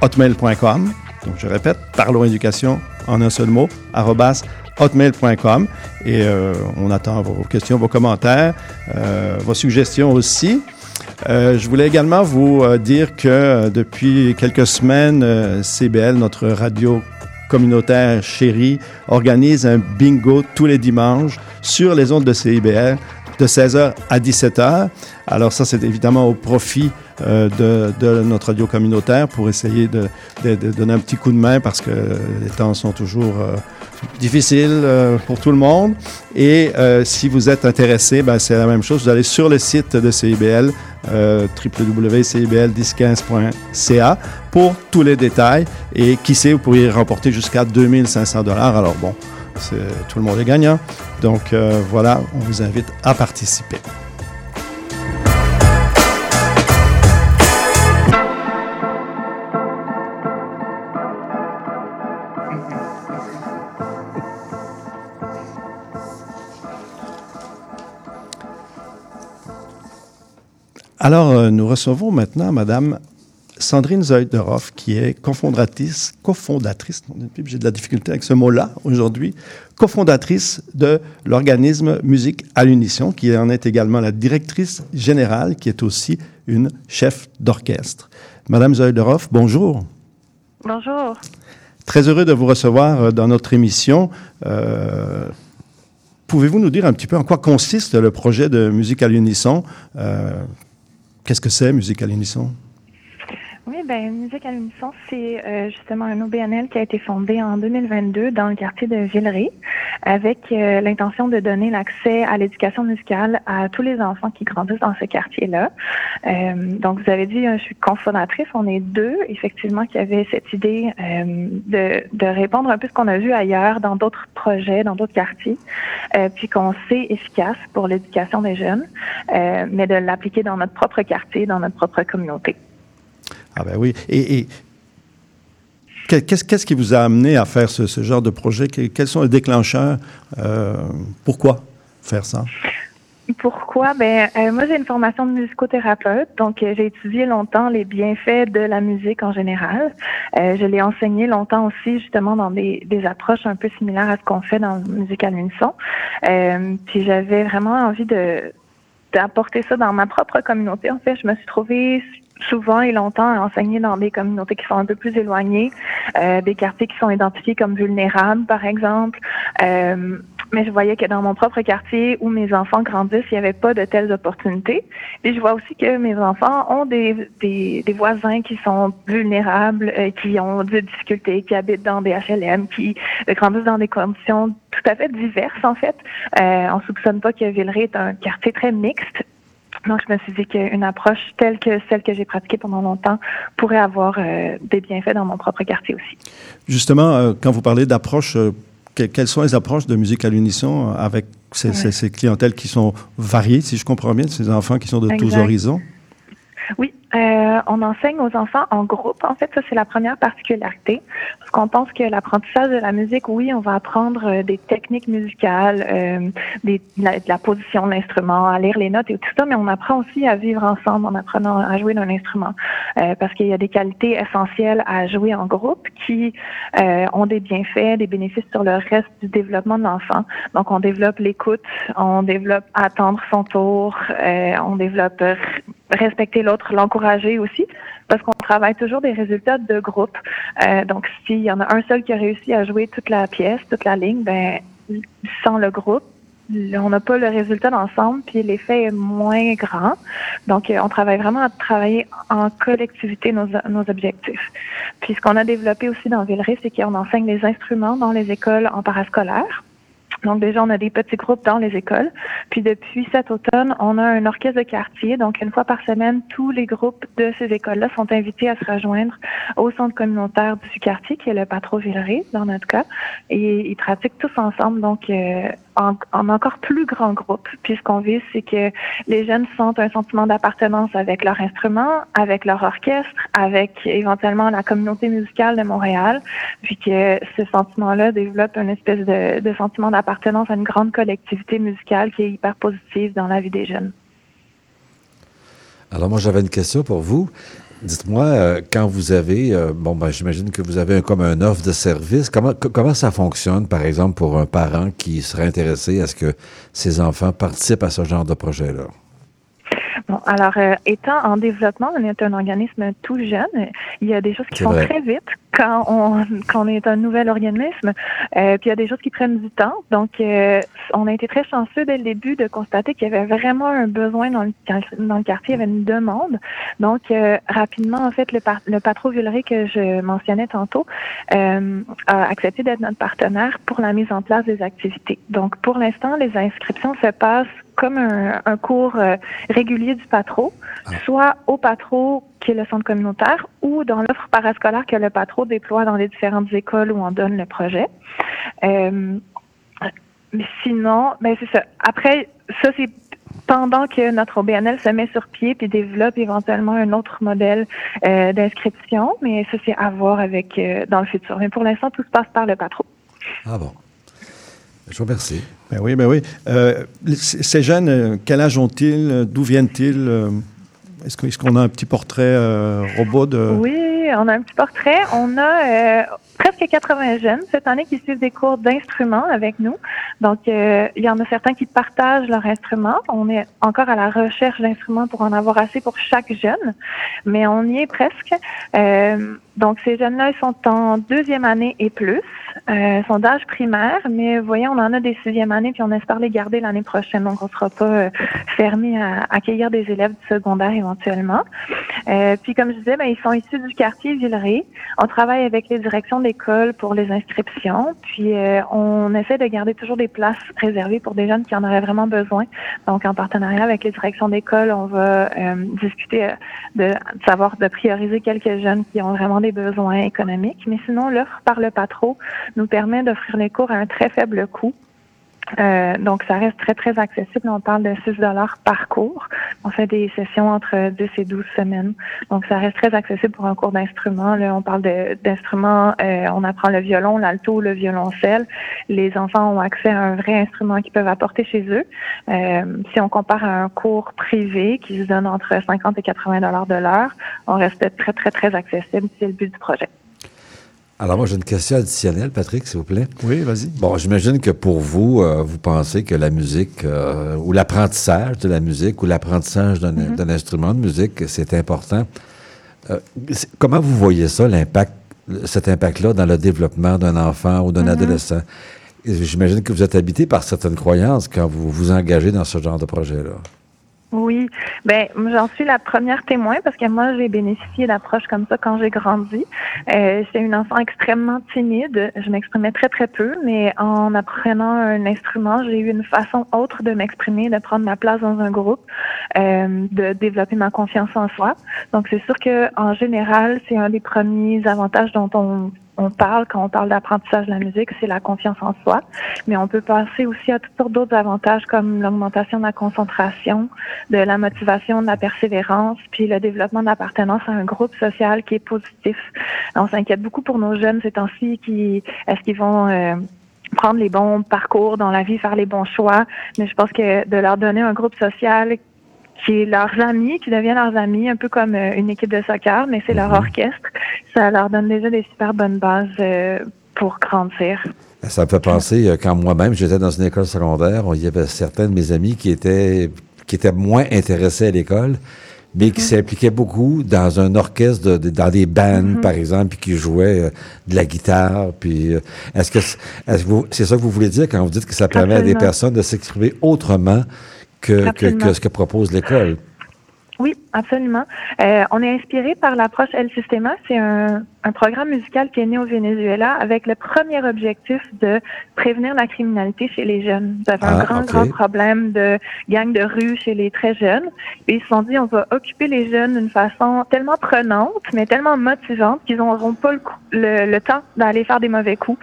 parlonséducation@hotmail.com. Donc je répète, parlonséducation en un seul mot arobase hotmail.com et euh, on attend vos questions, vos commentaires, euh, vos suggestions aussi. Euh, je voulais également vous dire que depuis quelques semaines, CBL, notre radio communautaire chérie, organise un bingo tous les dimanches sur les ondes de CIBL de 16h à 17h. Alors ça, c'est évidemment au profit euh, de, notre radio communautaire pour essayer de, donner un petit coup de main parce que les temps sont toujours euh, difficiles euh, pour tout le monde. Et si vous êtes intéressé, ben, c'est la même chose. Vous allez sur le site de CIBL, euh, www.cibl1015.ca pour tous les détails. Et qui sait, vous pourriez remporter jusqu'à 2500 dollars. Alors bon, tout le monde est gagnant. Donc euh, voilà, on vous invite à participer. Alors, euh, nous recevons maintenant Madame Sandrine Zoideroff, qui est cofondatrice, cofondatrice, j'ai de la difficulté avec ce mot-là aujourd'hui, cofondatrice de l'organisme Musique à l'Unisson, qui en est également la directrice générale, qui est aussi une chef d'orchestre. Madame Zoideroff, bonjour. Bonjour. Très heureux de vous recevoir euh, dans notre émission. Euh, Pouvez-vous nous dire un petit peu en quoi consiste le projet de Musique à l'Unisson? Euh, Qu'est-ce que c'est, Musique à l'Unisson? Ben Musique à l'unisson, c'est euh, justement un OBNL qui a été fondé en 2022 dans le quartier de Villeray avec euh, l'intention de donner l'accès à l'éducation musicale à tous les enfants qui grandissent dans ce quartier-là. Euh, donc, vous avez dit, je suis cofondatrice, on est deux, effectivement, qui avaient cette idée de, de répondre un peu ce qu'on a vu ailleurs dans d'autres projets, dans d'autres quartiers, puis qu'on sait efficace pour l'éducation des jeunes, mais de l'appliquer dans notre propre quartier, dans notre propre communauté. Ah ben oui. Et, qu'est-ce, qui vous a amené à faire ce, genre de projet? Quels sont les déclencheurs? Euh, pourquoi faire ça? Pourquoi? Ben, euh, moi, j'ai une formation de musicothérapeute, donc euh, j'ai étudié longtemps les bienfaits de la musique en général. je l'ai enseigné longtemps aussi, justement, dans des, des, approches un peu similaires à ce qu'on fait dans Musique à l'unisson. puis j'avais vraiment envie de d'apporter ça dans ma propre communauté. En fait, je me suis trouvée souvent et longtemps à enseigner dans des communautés qui sont un peu plus éloignées, euh, des quartiers qui sont identifiés comme vulnérables, par exemple. Euh, mais je voyais que dans mon propre quartier où mes enfants grandissent, il n'y avait pas de telles opportunités. Et je vois aussi que mes enfants ont des, des, voisins qui sont vulnérables, euh, qui ont des difficultés, qui habitent dans des HLM, qui grandissent dans des conditions tout à fait diverses, en fait. Euh, on soupçonne pas que Villeray est un quartier très mixte, donc, je me suis dit qu'une approche telle que celle que j'ai pratiquée pendant longtemps pourrait avoir euh, des bienfaits dans mon propre quartier aussi. Justement, euh, quand vous parlez d'approche, euh, quelles sont les approches de musique à l'unisson avec ces, ces, clientèles qui sont variées, si je comprends bien, ces enfants qui sont de tous horizons? Oui, euh, on enseigne aux enfants en groupe. En fait, ça, c'est la première particularité. Parce qu'on pense que l'apprentissage de la musique, oui, on va apprendre euh, des techniques musicales, euh, des, la, de la position de l'instrument, à lire les notes et tout ça, mais on apprend aussi à vivre ensemble en apprenant à jouer d'un instrument. Euh, parce qu'il y a des qualités essentielles à jouer en groupe qui ont des bienfaits, des bénéfices sur le reste du développement de l'enfant. Donc, on développe l'écoute, on développe attendre son tour, on développe respecter l'autre, l'encourager aussi, parce qu'on travaille toujours des résultats de groupe. Euh, donc, s'il y en a un seul qui a réussi à jouer toute la pièce, toute la ligne, ben sans le groupe, on n'a pas le résultat d'ensemble, puis l'effet est moins grand. Donc, euh, on travaille vraiment à travailler en collectivité nos, nos objectifs. Puis, ce qu'on a développé aussi dans Villeray, c'est qu'on enseigne les instruments dans les écoles en parascolaire. Donc déjà, on a des petits groupes dans les écoles. Puis depuis cet automne, on a un orchestre de quartier. Donc une fois par semaine, tous les groupes de ces écoles-là sont invités à se rejoindre au centre communautaire du quartier, qui est le Patro Villeray, dans notre cas. Et ils pratiquent tous ensemble. Donc euh, en, encore plus grand groupe. Puis ce vise, c'est que les jeunes sentent un sentiment d'appartenance avec leur instrument, avec leur orchestre, avec éventuellement la communauté musicale de Montréal, puis que ce sentiment-là développe une espèce de sentiment d'appartenance à une grande collectivité musicale qui est hyper positive dans la vie des jeunes. Alors moi, j'avais une question pour vous. Dites-moi, euh, quand vous avez, euh, bon, ben, j'imagine que vous avez un, comme un offre de service. Comment, comment ça fonctionne, par exemple, pour un parent qui serait intéressé à ce que ses enfants participent à ce genre de projet-là? Bon, alors, euh, étant en développement, on est un organisme tout jeune. Il y a des choses qui vont très vite quand on, quand on est un nouvel organisme. Euh, puis il y a des choses qui prennent du temps. Donc, euh, on a été très chanceux dès le début de constater qu'il y avait vraiment un besoin dans le, dans le quartier, il y avait une demande. Donc, rapidement, en fait, le, le patron Villeray que je mentionnais tantôt a accepté d'être notre partenaire pour la mise en place des activités. Donc, pour l'instant, les inscriptions se passent comme un, un cours euh, régulier du patro, ah. soit au patro qui est le centre communautaire ou dans l'offre parascolaire que le patro déploie dans les différentes écoles où on donne le projet. Euh, sinon, ben c'est ça. Après, ça c'est pendant que notre OBNL se met sur pied puis développe éventuellement un autre modèle euh, d'inscription, mais ça c'est à voir avec dans le futur. Mais pour l'instant, tout se passe par le patro. Ah bon. Je vous remercie. Ben oui, ben oui. Euh, ces jeunes, euh, quel âge ont-ils? D'où viennent-ils? Euh, est-ce qu'on a un petit portrait robot de... Oui, on a un petit portrait. On a presque presque 80 jeunes cette année qui suivent des cours d'instruments avec nous. Donc, euh, il y en a certains qui partagent leur instrument. On est encore à la recherche d'instruments pour en avoir assez pour chaque jeune, mais on y est presque. Euh, donc, ces jeunes-là, ils sont en deuxième année et plus. Euh, sont d'âge primaire, mais voyez, on en a des sixième année, puis on espère les garder l'année prochaine. Donc, on sera pas euh, fermé à accueillir des élèves du secondaire éventuellement. Euh, puis, comme je disais, ben, ils sont issus du quartier Villeray. On travaille avec les directions d'école pour les inscriptions, puis euh, on essaie de garder toujours des places réservées pour des jeunes qui en auraient vraiment besoin. Donc, en partenariat avec les directions d'école, on va euh, discuter de, de savoir de prioriser quelques jeunes qui ont vraiment des besoins économiques. Mais sinon, l'offre par le patro nous permet d'offrir les cours à un très faible coût. Euh, donc, ça reste très, très accessible. On parle de 6 dollars par cours. On fait des sessions entre 10 et 12 semaines. Donc, ça reste très accessible pour un cours d'instrument. Là, on parle d'instruments. euh, on apprend le violon, l'alto, le violoncelle. Les enfants ont accès à un vrai instrument qu'ils peuvent apporter chez eux. Euh, si on compare à un cours privé qui se donne entre 50 et 80 dollars de l'heure, on reste très, très, très accessible. C'est le but du projet. Alors, moi, j'ai une question additionnelle, Patrick, s'il vous plaît. Oui, vas-y. Bon, j'imagine que pour vous, euh, vous pensez que la musique, euh, ou l'apprentissage de la musique, ou l'apprentissage d'un d'un instrument de musique, c'est important. Euh, comment vous voyez ça, l'impact, cet impact-là dans le développement d'un enfant ou d'un adolescent? Et J'imagine que vous êtes habité par certaines croyances quand vous vous engagez dans ce genre de projet-là. Oui, ben j'en suis la première témoin parce que moi j'ai bénéficié d'approches comme ça quand j'ai grandi. Euh, J'étais une enfant extrêmement timide, je m'exprimais très très peu, mais en apprenant un instrument, j'ai eu une façon autre de m'exprimer, de prendre ma place dans un groupe, euh, de développer ma confiance en soi. Donc c'est sûr que en général, c'est un des premiers avantages dont on on parle quand on parle d'apprentissage de la musique, c'est la confiance en soi. Mais on peut passer aussi à toutes sortes d'autres avantages comme l'augmentation de la concentration, de la motivation, de la persévérance, puis le développement d'appartenance à un groupe social qui est positif. On s'inquiète beaucoup pour nos jeunes ces temps-ci qui est-ce qu'ils vont euh, prendre les bons parcours dans la vie, faire les bons choix? Mais je pense que de leur donner un groupe social qui est leurs amis, qui devient leurs amis, un peu comme euh, une équipe de soccer, mais c'est leur orchestre. Ça leur donne déjà des super bonnes bases euh, pour grandir. Ça me fait penser, euh, quand moi-même, j'étais dans une école secondaire, il y avait certains de mes amis qui étaient, qui étaient moins intéressés à l'école, mais qui s'impliquaient beaucoup dans un orchestre, de- de- dans des bands, par exemple, puis qui jouaient euh, de la guitare. Puis, euh, est-ce que c'est vous- c'est ça que vous voulez dire quand vous dites que ça permet à des personnes de s'exprimer autrement? Que, que, que ce que propose l'école? Oui, absolument. Euh, on est inspiré par l'approche El Sistema. C'est un, un programme musical qui est né au Venezuela avec le premier objectif de prévenir la criminalité chez les jeunes. Vous avez Ah, un grand, ok. grand problème de gang de rue chez les très jeunes. Et ils se sont dit, on va occuper les jeunes d'une façon tellement prenante, mais tellement motivante qu'ils n'auront pas le, cou- le, le temps d'aller faire des mauvais coups.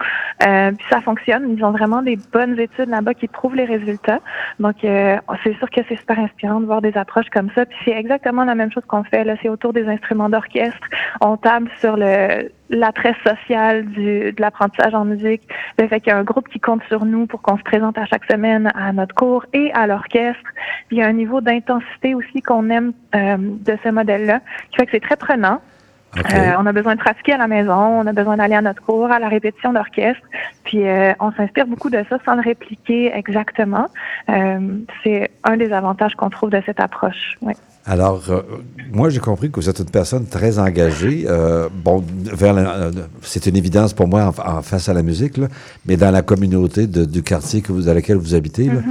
Euh, puis ça fonctionne. Ils ont vraiment des bonnes études là-bas qui prouvent les résultats. Donc, euh, c'est sûr que c'est super inspirant de voir des approches comme ça. Puis c'est exactement la même chose qu'on fait. Là, c'est autour des instruments d'orchestre. On table sur le l'attrait social du, de l'apprentissage en musique, le fait qu'il y a un groupe qui compte sur nous pour qu'on se présente à chaque semaine à notre cours et à l'orchestre. Il y a un niveau d'intensité aussi qu'on aime euh, de ce modèle-là, qui fait que c'est très prenant. Euh, on a besoin de pratiquer à la maison, on a besoin d'aller à notre cours, à la répétition d'orchestre, puis euh, on s'inspire beaucoup de ça sans le répliquer exactement. Euh, c'est un des avantages qu'on trouve de cette approche. Oui. Alors, euh, moi, j'ai compris que vous êtes une personne très engagée. euh, bon, vers la- euh, c'est une évidence pour moi en, en face à la musique, là, mais dans la communauté de- du quartier que vous, dans lequel vous habitez, là,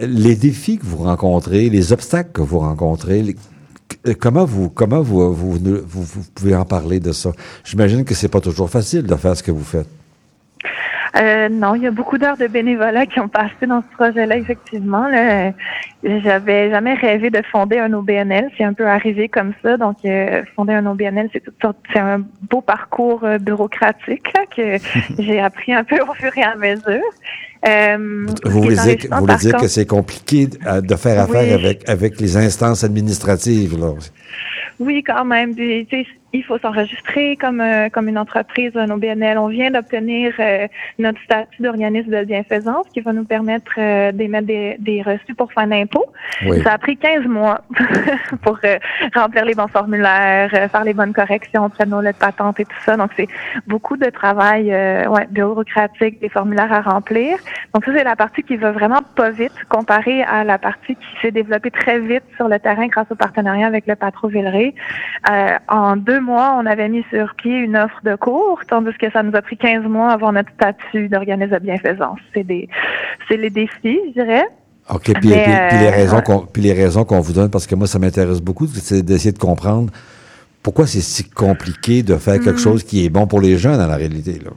les défis que vous rencontrez, les obstacles que vous rencontrez, les- comment vous comment vous vous, vous, vous pouvez en parler de ça? J'imagine que c'est pas toujours facile de faire ce que vous faites. Euh, non, il y a beaucoup d'heures de bénévolat qui ont passé dans ce projet-là, effectivement. Là. J'avais jamais rêvé de fonder un OBNL. C'est un peu arrivé comme ça. Donc, euh, fonder un OBNL, c'est toutes sortes, c'est un beau parcours euh, bureaucratique là, que j'ai appris un peu au fur et à mesure. Euh, Vous voulez dire, vous voulez que c'est compliqué de faire affaire Oui. avec avec les instances administratives là? Oui, quand même. Il faut s'enregistrer comme euh, comme une entreprise, un OBNL. On vient d'obtenir euh, notre statut d'organisme de bienfaisance qui va nous permettre euh, d'émettre des, des reçus pour fin d'impôt. Oui. Ça a pris 15 mois pour euh, remplir les bons formulaires, euh, faire les bonnes corrections auprès de nos lettres patentes et tout ça. Donc, c'est beaucoup de travail euh, ouais, bureaucratique, des formulaires à remplir. Donc, ça, c'est la partie qui va vraiment pas vite comparée à la partie qui s'est développée très vite sur le terrain grâce au partenariat avec le Patro Villeray. Euh, en deux mois, on avait mis sur pied une offre de cours, tandis que ça nous a pris 15 mois avoir notre statut d'organisme de bienfaisance. C'est des, c'est les défis, je dirais. OK, puis, les euh, raisons ouais. qu'on puis les raisons qu'on vous donne, parce que moi, ça m'intéresse beaucoup, c'est d'essayer de comprendre pourquoi c'est si compliqué de faire quelque chose qui est bon pour les jeunes, dans la réalité. Là.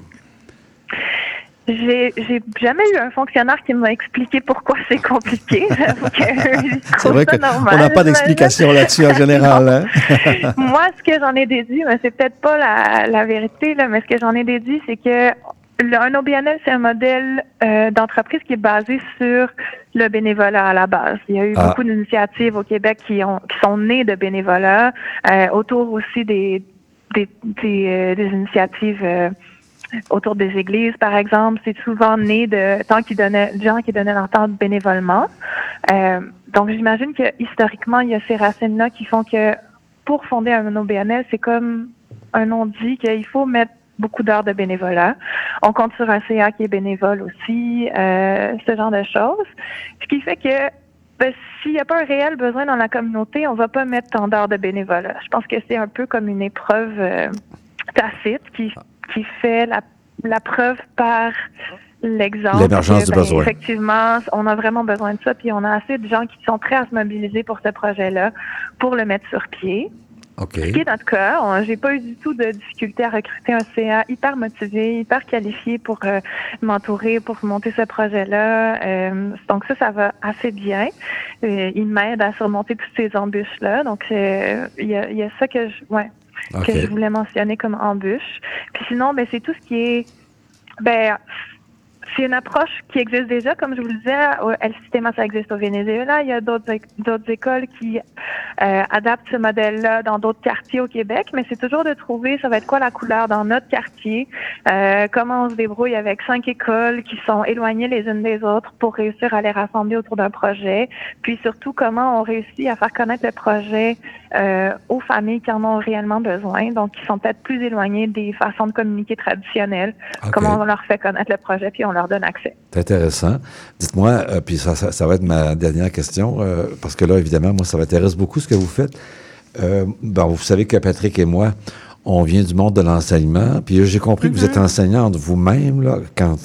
J'ai, j'ai jamais eu un fonctionnaire qui m'a expliqué pourquoi c'est compliqué. C'est vrai qu'on n'a pas d'explication là-dessus en général. hein. Moi, ce que j'en ai déduit, mais c'est peut-être pas la, la vérité, là, mais ce que j'en ai déduit, c'est que le, un OBNL, c'est un modèle euh, d'entreprise qui est basé sur le bénévolat à la base. Il y a eu Ah. beaucoup d'initiatives au Québec qui, ont, qui sont nées de bénévolat, euh, autour aussi des, des, des, euh, des initiatives euh, autour des églises, par exemple. C'est souvent né de temps qui donnaient, gens qui donnaient leur temps bénévolement. Euh, donc, j'imagine que historiquement, il y a ces racines-là qui font que pour fonder un OBNL, c'est comme un nom dit qu'il faut mettre beaucoup d'heures de bénévolat. On compte sur un CA qui est bénévole aussi, euh, ce genre de choses. Ce qui fait que ben, s'il n'y a pas un réel besoin dans la communauté, on va pas mettre tant d'heures de bénévolat. Je pense que c'est un peu comme une épreuve euh, tacite qui, qui fait la, la preuve par l'exemple. L'émergence du besoin. Effectivement, on a vraiment besoin de ça, puis on a assez de gens qui sont prêts à se mobiliser pour ce projet-là, pour le mettre sur pied. OK. Ce qui est notre cas, j'ai pas eu du tout de difficulté à recruter un CA hyper motivé, hyper qualifié pour euh, m'entourer, pour monter ce projet-là. Euh, donc ça, ça va assez bien. Euh, il m'aide à surmonter toutes ces embûches-là. Donc euh, il y, a, y a ça que je, ouais, Que je voulais mentionner comme embûche. Puis sinon, ben c'est tout ce qui est, ben c'est une approche qui existe déjà, comme je vous le disais, El Sistema, ça existe au Venezuela. Il y a d'autres éc- d'autres écoles qui euh, adaptent ce modèle-là dans d'autres quartiers au Québec, mais c'est toujours de trouver, ça va être quoi la couleur dans notre quartier, euh, comment on se débrouille avec cinq écoles qui sont éloignées les unes des autres pour réussir à les rassembler autour d'un projet, puis surtout comment on réussit à faire connaître le projet euh, aux familles qui en ont réellement besoin, donc qui sont peut-être plus éloignées des façons de communiquer traditionnelles, comment on leur fait connaître le projet, puis on leur donne accès. C'est intéressant. Dites-moi, euh, puis ça, ça, ça va être ma dernière question, euh, parce que là, évidemment, moi, ça m'intéresse beaucoup ce que vous faites. Euh, bon, vous savez que Patrick et moi, on vient du monde de l'enseignement, puis j'ai compris que vous êtes enseignante vous-même, là, quand,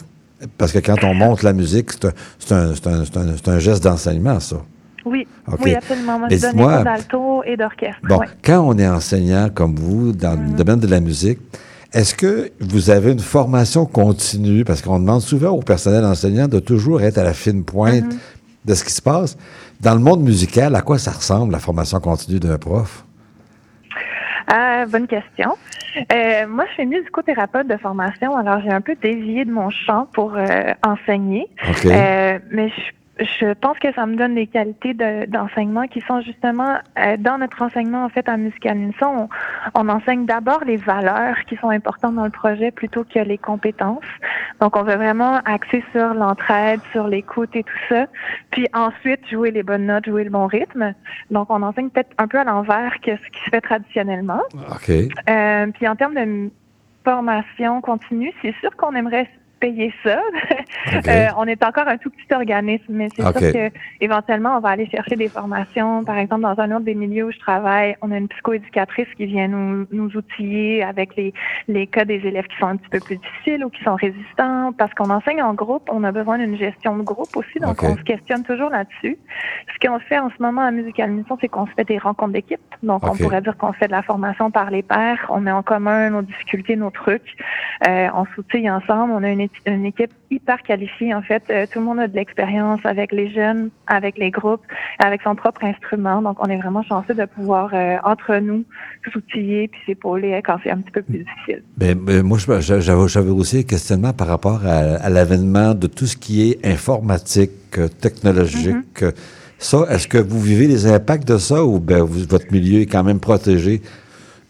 parce que quand on monte la musique, c'est un, geste d'enseignement, ça. Oui, OK. oui, absolument. Moi, Mais je donne des dites-moi- cours d'alto et d'orchestre. Bon, ouais. quand on est enseignant comme vous dans le domaine de la musique, est-ce que vous avez une formation continue? Parce qu'on demande souvent au personnel enseignant de toujours être à la fine pointe de ce qui se passe. Dans le monde musical, à quoi ça ressemble la formation continue d'un prof? Ah, bonne question. Euh, moi, je suis musicothérapeute de formation, alors j'ai un peu dévié de mon champ pour euh, enseigner. Euh, mais je, je pense que ça me donne des qualités de- d'enseignement qui sont justement euh, dans notre enseignement en fait en musical Unison, on, on enseigne d'abord les valeurs qui sont importantes dans le projet plutôt que les compétences. Donc on veut vraiment axer sur l'entraide, sur l'écoute et tout ça. Puis ensuite jouer les bonnes notes, jouer le bon rythme. Donc on enseigne peut-être un peu à l'envers que ce qui se fait traditionnellement. OK. Euh, puis en termes de formation continue, c'est sûr qu'on aimerait payer ça. Euh, on est encore un tout petit organisme, mais c'est sûr que éventuellement on va aller chercher des formations. Par exemple, dans un autre des milieux où je travaille, on a une psychoéducatrice qui vient nous, nous outiller avec les, les cas des élèves qui sont un petit peu plus difficiles ou qui sont résistants. Parce qu'on enseigne en groupe, on a besoin d'une gestion de groupe aussi, donc on se questionne toujours là-dessus. Ce qu'on fait en ce moment à Musical Mission, c'est qu'on se fait des rencontres d'équipe. Donc on pourrait dire qu'on fait de la formation par les pairs, on met en commun nos difficultés, nos trucs, euh, on s'outille ensemble, on a une, une équipe hyper qualifiée en fait. Euh, tout le monde a de l'expérience avec les jeunes, avec les groupes, avec son propre instrument. Donc on est vraiment chanceux de pouvoir euh, entre nous s'outiller puis s'épauler quand c'est un petit peu plus difficile. Ben, ben, moi, j'avais aussi un questionnement par rapport à, à l'avènement de tout ce qui est informatique, euh, technologique. Ça, est-ce que vous vivez les impacts de ça ou vous- votre milieu est quand même protégé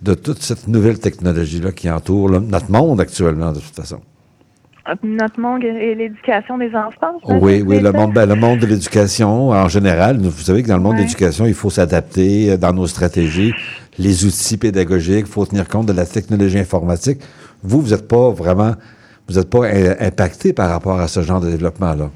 de toute cette nouvelle technologie-là qui entoure là, notre monde actuellement, de toute façon? Notre monde et l'éducation des enfants. ça, Oui, oui, le ça? monde, ben, le monde de l'éducation en général. Vous savez que dans le monde de l'éducation, il faut s'adapter euh, dans nos stratégies, les outils pédagogiques, il faut tenir compte de la technologie informatique. Vous, vous n'êtes pas vraiment, vous n'êtes pas euh, impacté par rapport à ce genre de développement-là.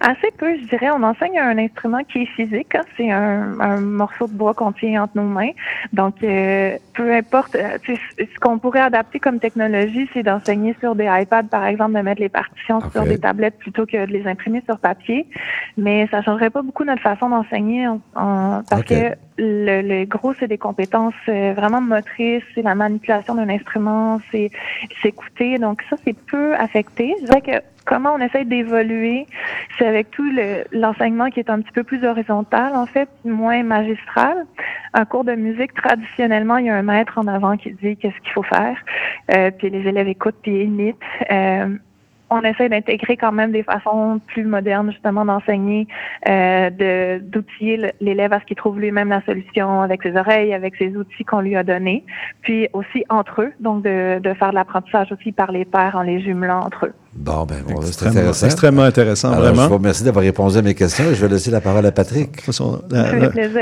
Assez peu, je dirais. On enseigne un instrument qui est physique. hein. C'est un, un morceau de bois qu'on tient entre nos mains. Donc, euh, peu importe, euh, ce qu'on pourrait adapter comme technologie, c'est d'enseigner sur des iPads, par exemple, de mettre les partitions sur des tablettes plutôt que de les imprimer sur papier. Mais ça changerait pas beaucoup notre façon d'enseigner en- en- parce que le, le gros, c'est des compétences euh, vraiment motrices, c'est la manipulation d'un instrument, c'est s'écouter. Donc, ça, c'est peu affecté. Je dirais que comment on essaie d'évoluer, c'est avec tout le- l'enseignement qui est un petit peu plus horizontal, en fait, moins magistral. Un cours de musique, traditionnellement, il y a un maître en avant qui dit qu'est-ce qu'il faut faire, euh, puis les élèves écoutent puis imitent. Euh, on essaie d'intégrer quand même des façons plus modernes, justement, d'enseigner, euh, de d'outiller le- l'élève à ce qu'il trouve lui-même la solution avec ses oreilles, avec ses outils qu'on lui a donnés, puis aussi entre eux, donc de, de faire de l'apprentissage aussi par les pairs en les jumelant entre eux. Bon, ben, bon, c'est Extrêmement, intéressant. extrêmement intéressant, Alors, je vraiment. vous remercie d'avoir répondu à mes questions et je vais laisser la parole à Patrick. De toute façon,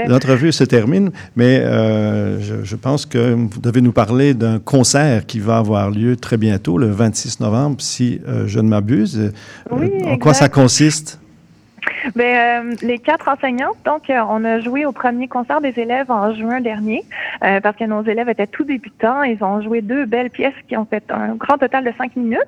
l'entrevue se termine, mais euh, je, je pense que vous devez nous parler d'un concert qui va avoir lieu très bientôt, le 26 novembre, si euh, je ne m'abuse. Euh, Oui, en quoi ça consiste? Ben, euh, les quatre enseignantes, donc, euh, on a joué au premier concert des élèves en juin dernier, euh, parce que nos élèves étaient tout débutants. Ils ont joué deux belles pièces qui ont fait un grand total de cinq minutes.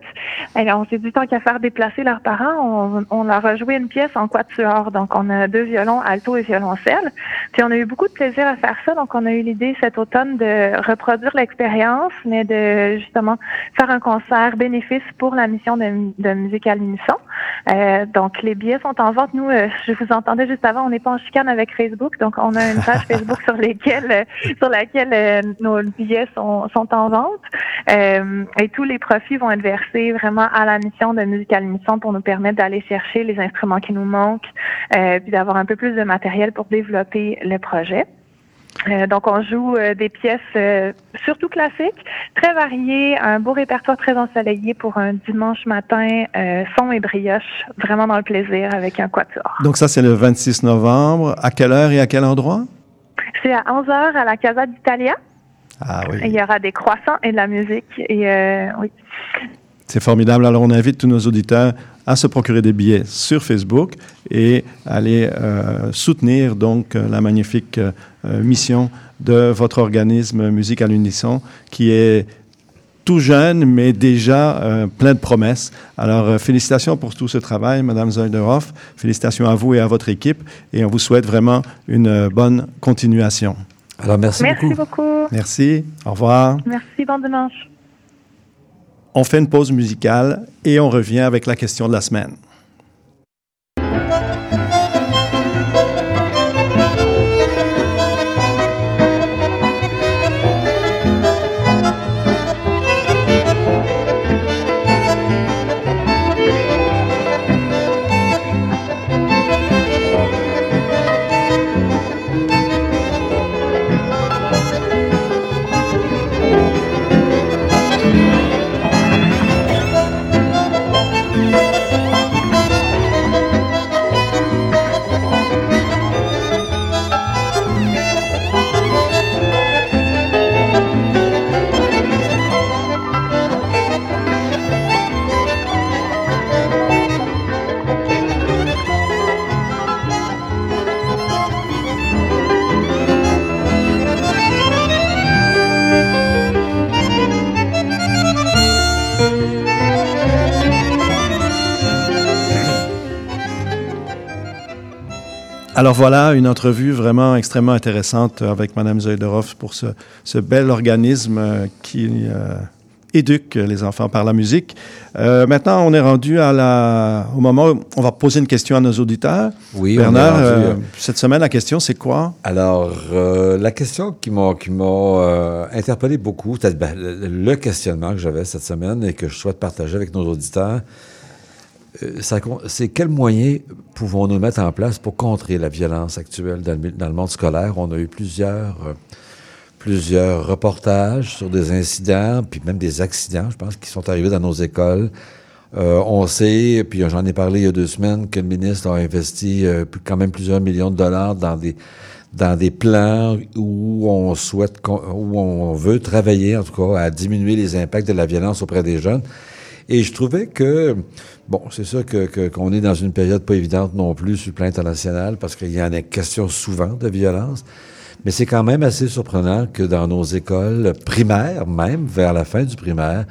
Alors, on s'est dit, tant qu'à faire déplacer leurs parents, on, leur a joué une pièce en quatuor. Donc, on a deux violons, alto et violoncelle. Puis, on a eu beaucoup de plaisir à faire ça. Donc, on a eu l'idée cet automne de reproduire l'expérience, mais de, justement, faire un concert bénéfice pour la mission de, de musique à l'unisson. Euh, donc, les billets sont en vente. Nous, euh, je vous entendais juste avant, on n'est pas en chicane avec Facebook, donc on a une page Facebook sur euh, laquelle nos billets sont, sont en vente. Et tous les profits vont être versés vraiment à la mission de musique à l'unisson pour nous permettre d'aller chercher les instruments qui nous manquent, puis d'avoir un peu plus de matériel pour développer le projet. Euh, donc, on joue euh, des pièces euh, surtout classiques, très variées, un beau répertoire très ensoleillé pour un dimanche matin, euh, son et brioche, vraiment dans le plaisir avec un quatuor. Donc ça, c'est le 26 novembre. À quelle heure et à quel endroit? C'est à 11h à la Casa d'Italia. Ah oui. Il y aura des croissants et de la musique. Et euh, oui. C'est formidable. Alors, on invite tous nos auditeurs à se procurer des billets sur Facebook et aller euh, soutenir donc euh, la magnifique euh, mission de votre organisme Musique à l'unisson qui est tout jeune, mais déjà euh, plein de promesses. Alors, euh, félicitations pour tout ce travail, Madame Zoiderhoff. Félicitations à vous et à votre équipe. Et on vous souhaite vraiment une euh, bonne continuation. Alors, merci, Merci beaucoup. beaucoup. Merci. Au revoir. Merci, bon dimanche. On fait une pause musicale et on revient avec la question de la semaine. Alors voilà, une entrevue vraiment extrêmement intéressante avec Mme Zoiderhoff pour ce, ce bel organisme euh, qui euh, éduque les enfants par la musique. Euh, maintenant, on est rendu à la, au moment où on va poser une question à nos auditeurs. Oui, on est Bernard, rendu, euh, cette semaine, la question, c'est quoi? Alors, la question qui m'a qui m'a interpellé beaucoup, ben, le, questionnement que j'avais cette semaine et que je souhaite partager avec nos auditeurs, c'est quels moyens pouvons-nous mettre en place pour contrer la violence actuelle dans le, mi- dans le monde scolaire? On a eu plusieurs, euh, plusieurs reportages sur des incidents, puis même des accidents, je pense, qui sont arrivés dans nos écoles. Euh, on sait, puis j'en ai parlé il y a deux semaines, que le ministre a investi euh, quand même plusieurs millions de dollars dans des dans des plans où on souhaite, où on veut travailler, en tout cas, à diminuer les impacts de la violence auprès des jeunes. Et je trouvais que, bon, c'est sûr que, qu'on est dans une période pas évidente non plus sur le plan international, parce qu'il y en a question souvent de violence. Mais c'est quand même assez surprenant que dans nos écoles primaires, même vers la fin du primaire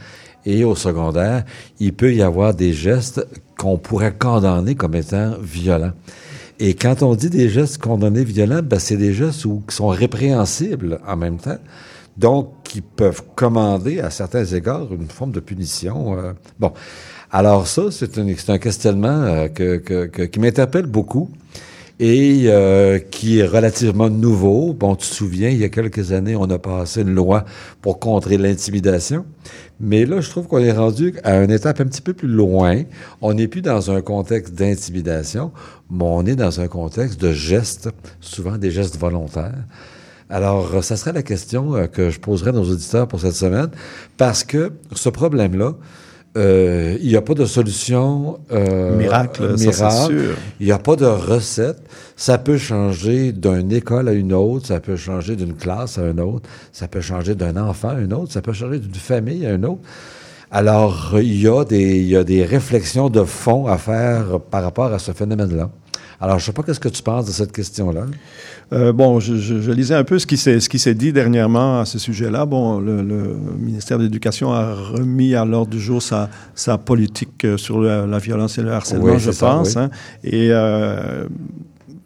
et au secondaire, il peut y avoir des gestes qu'on pourrait condamner comme étant violents. Et quand on dit des gestes condamnés violents, ben c'est des gestes où, qui sont répréhensibles en même temps, donc qui peuvent commander à certains égards une forme de punition. Euh. bon, alors ça, c'est un, un questionnement euh, qui m'interpelle beaucoup et euh, qui est relativement nouveau. Bon, tu te souviens, il y a quelques années, on a passé une loi pour contrer l'intimidation. Mais là, je trouve qu'on est rendu à une étape un petit peu plus loin. On n'est plus dans un contexte d'intimidation, mais on est dans un contexte de gestes, souvent des gestes volontaires. Alors, ça serait la question euh, que je poserais à nos auditeurs pour cette semaine, parce que ce problème-là, euh, il n'y a pas de solution euh, miracle, sûr. Il n'y a pas de recette. Ça peut changer d'une école à une autre, ça peut changer d'une classe à une autre, ça peut changer d'un enfant à une autre, ça peut changer d'une famille à une autre. Alors, il y, a des, il y a des réflexions de fond à faire par rapport à ce phénomène-là. Alors, je ne sais pas qu'est-ce que tu penses de cette question-là. Euh, bon, je, je, lisais un peu ce qui s'est dit dernièrement à ce sujet-là. Bon, le, ministère de l'Éducation a remis à l'ordre du jour sa, sa politique euh, sur la, violence et le harcèlement, je pense. Hein, et euh,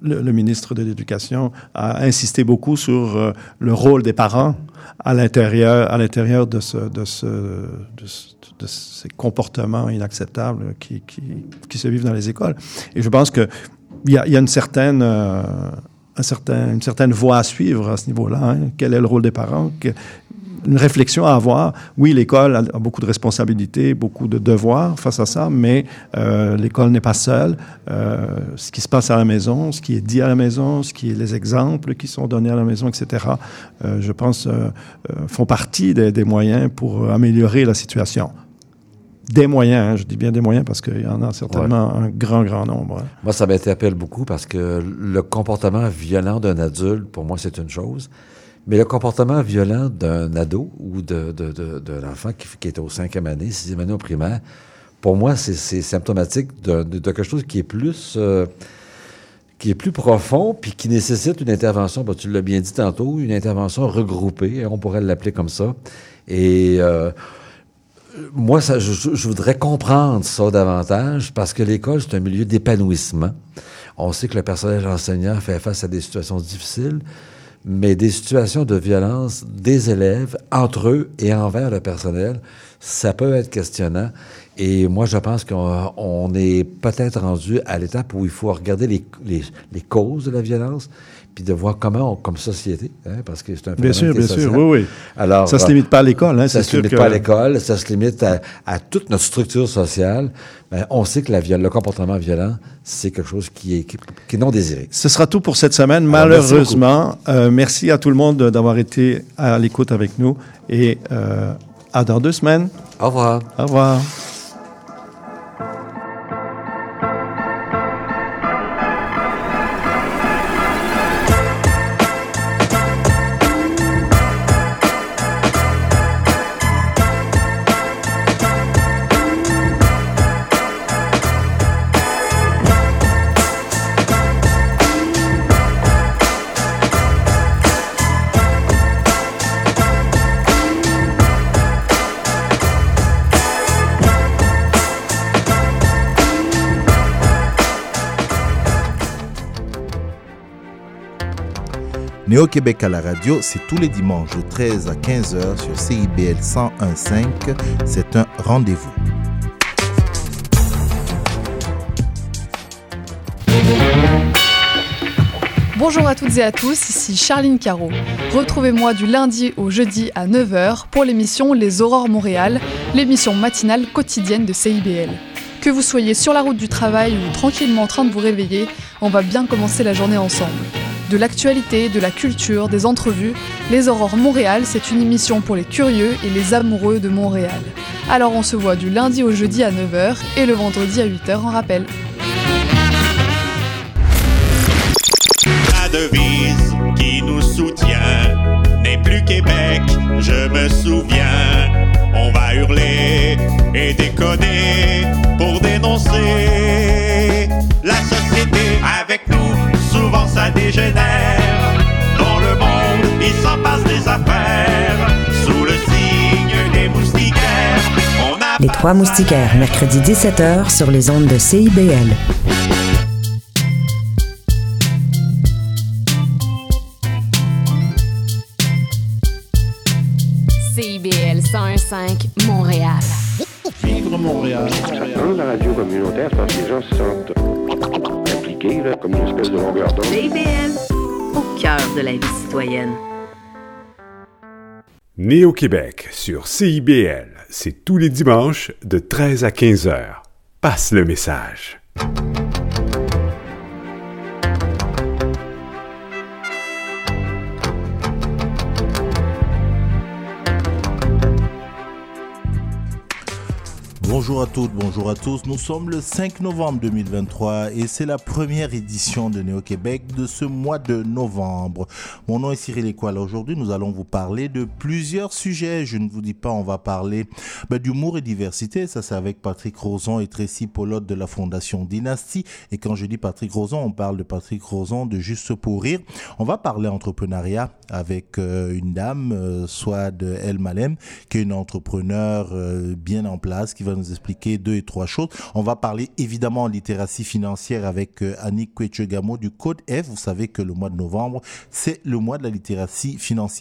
le, ministre de l'Éducation a insisté beaucoup sur euh, le rôle des parents à l'intérieur à l'intérieur de ce de ce de, de, ces comportements inacceptables qui, qui, qui, se vivent dans les écoles. Et je pense que il y a, une certaine euh, une certaine voie à suivre à ce niveau-là. Hein. Quel est le rôle des parents? une réflexion à avoir. Oui, l'école a, beaucoup de responsabilités, beaucoup de devoirs face à ça, mais euh, l'école n'est pas seule. Euh, ce qui se passe à la maison, ce qui est dit à la maison, ce qui les exemples qui sont donnés à la maison, etc., je pense, font partie des, moyens pour améliorer la situation des moyens, hein, je dis bien des moyens parce qu'il y en a certainement un grand, grand nombre. Hein. Moi, ça m'interpelle beaucoup parce que le comportement violent d'un adulte, pour moi, c'est une chose. Mais le comportement violent d'un ado ou de, de, de, de l'enfant qui, qui, est au cinquième année, sixième année au primaire, pour moi, c'est symptomatique de, de, quelque chose qui est plus... Euh, qui est plus profond, puis qui nécessite une intervention, ben, tu l'as bien dit tantôt, une intervention regroupée, on pourrait l'appeler comme ça. Et euh, moi, ça, je, je, voudrais comprendre ça davantage parce que l'école, c'est un milieu d'épanouissement. On sait que le personnel enseignant fait face à des situations difficiles, mais des situations de violence des élèves entre eux et envers le personnel, ça peut être questionnant. Et moi, je pense qu'on est peut-être rendu à l'étape où il faut regarder les, les, les causes de la violence puis de voir comment, on, comme société, hein, parce que c'est un Bien sûr, bien sûr, oui, oui. Alors, ça ne se limite pas à l'école. Hein, ça ne se limite pas à l'école, ça se limite à, à toute notre structure sociale. Ben, on sait que la, le comportement violent, c'est quelque chose qui est, qui, qui, est non désiré. Ce sera tout pour cette semaine, Alors, malheureusement. Merci, euh, merci, à tout le monde d'avoir été à l'écoute avec nous et euh, à dans deux semaines. Au revoir. Au revoir. Néo-Québec à la radio, c'est tous les dimanches de 13 à 15h sur CIBL 101.5. C'est un rendez-vous. Bonjour à toutes et à tous, ici Charline Caro. Retrouvez-moi du lundi au jeudi à 9h pour l'émission Les Aurores Montréal, l'émission matinale quotidienne de CIBL. Que vous soyez sur la route du travail ou tranquillement en train de vous réveiller, on va bien commencer la journée ensemble. De l'actualité, de la culture, des entrevues, Les Aurores Montréal, c'est une émission pour les curieux et les amoureux de Montréal. Alors on se voit du lundi au jeudi à 9h et le vendredi à 8h en rappel. La devise qui nous soutient n'est plus Québec, je me souviens. On va hurler et déconner affaires. Sous le signe des moustiquaires, on a Les Trois Moustiquaires, mercredi 17h sur les ondes de CIBL. CIBL 101.5 Montréal. Vivre Montréal. Dans la radio communautaire, c'est parce que les gens se sentent impliqués, là, comme une espèce de longueur d'onde. CIBL, au cœur de la vie citoyenne. Né au Québec sur CIBL, c'est tous les dimanches de 13 à 15 heures. Passe le message. Bonjour à toutes, bonjour à tous. Nous sommes le 5 novembre 2023 et c'est la première édition de Néo-Québec de ce mois de novembre. Mon nom est Cyril Écoile. Aujourd'hui, nous allons vous parler de plusieurs sujets. Je ne vous dis pas, on va parler ben, d'humour et diversité. Ça, c'est avec Patrick Roson et Tracy Polotte de la Fondation Dynastie. Et quand je dis Patrick Roson, on parle de Patrick Roson de Juste pour rire. On va parler entrepreneuriat avec euh, une dame, euh, soit de El Malem, qui est une entrepreneur euh, bien en place, qui va nous expliquer deux et trois choses. On va parler évidemment littératie financière avec euh, Annick Kwechegamo du Code F. Vous savez que le mois de novembre, c'est le mois de la littératie financière.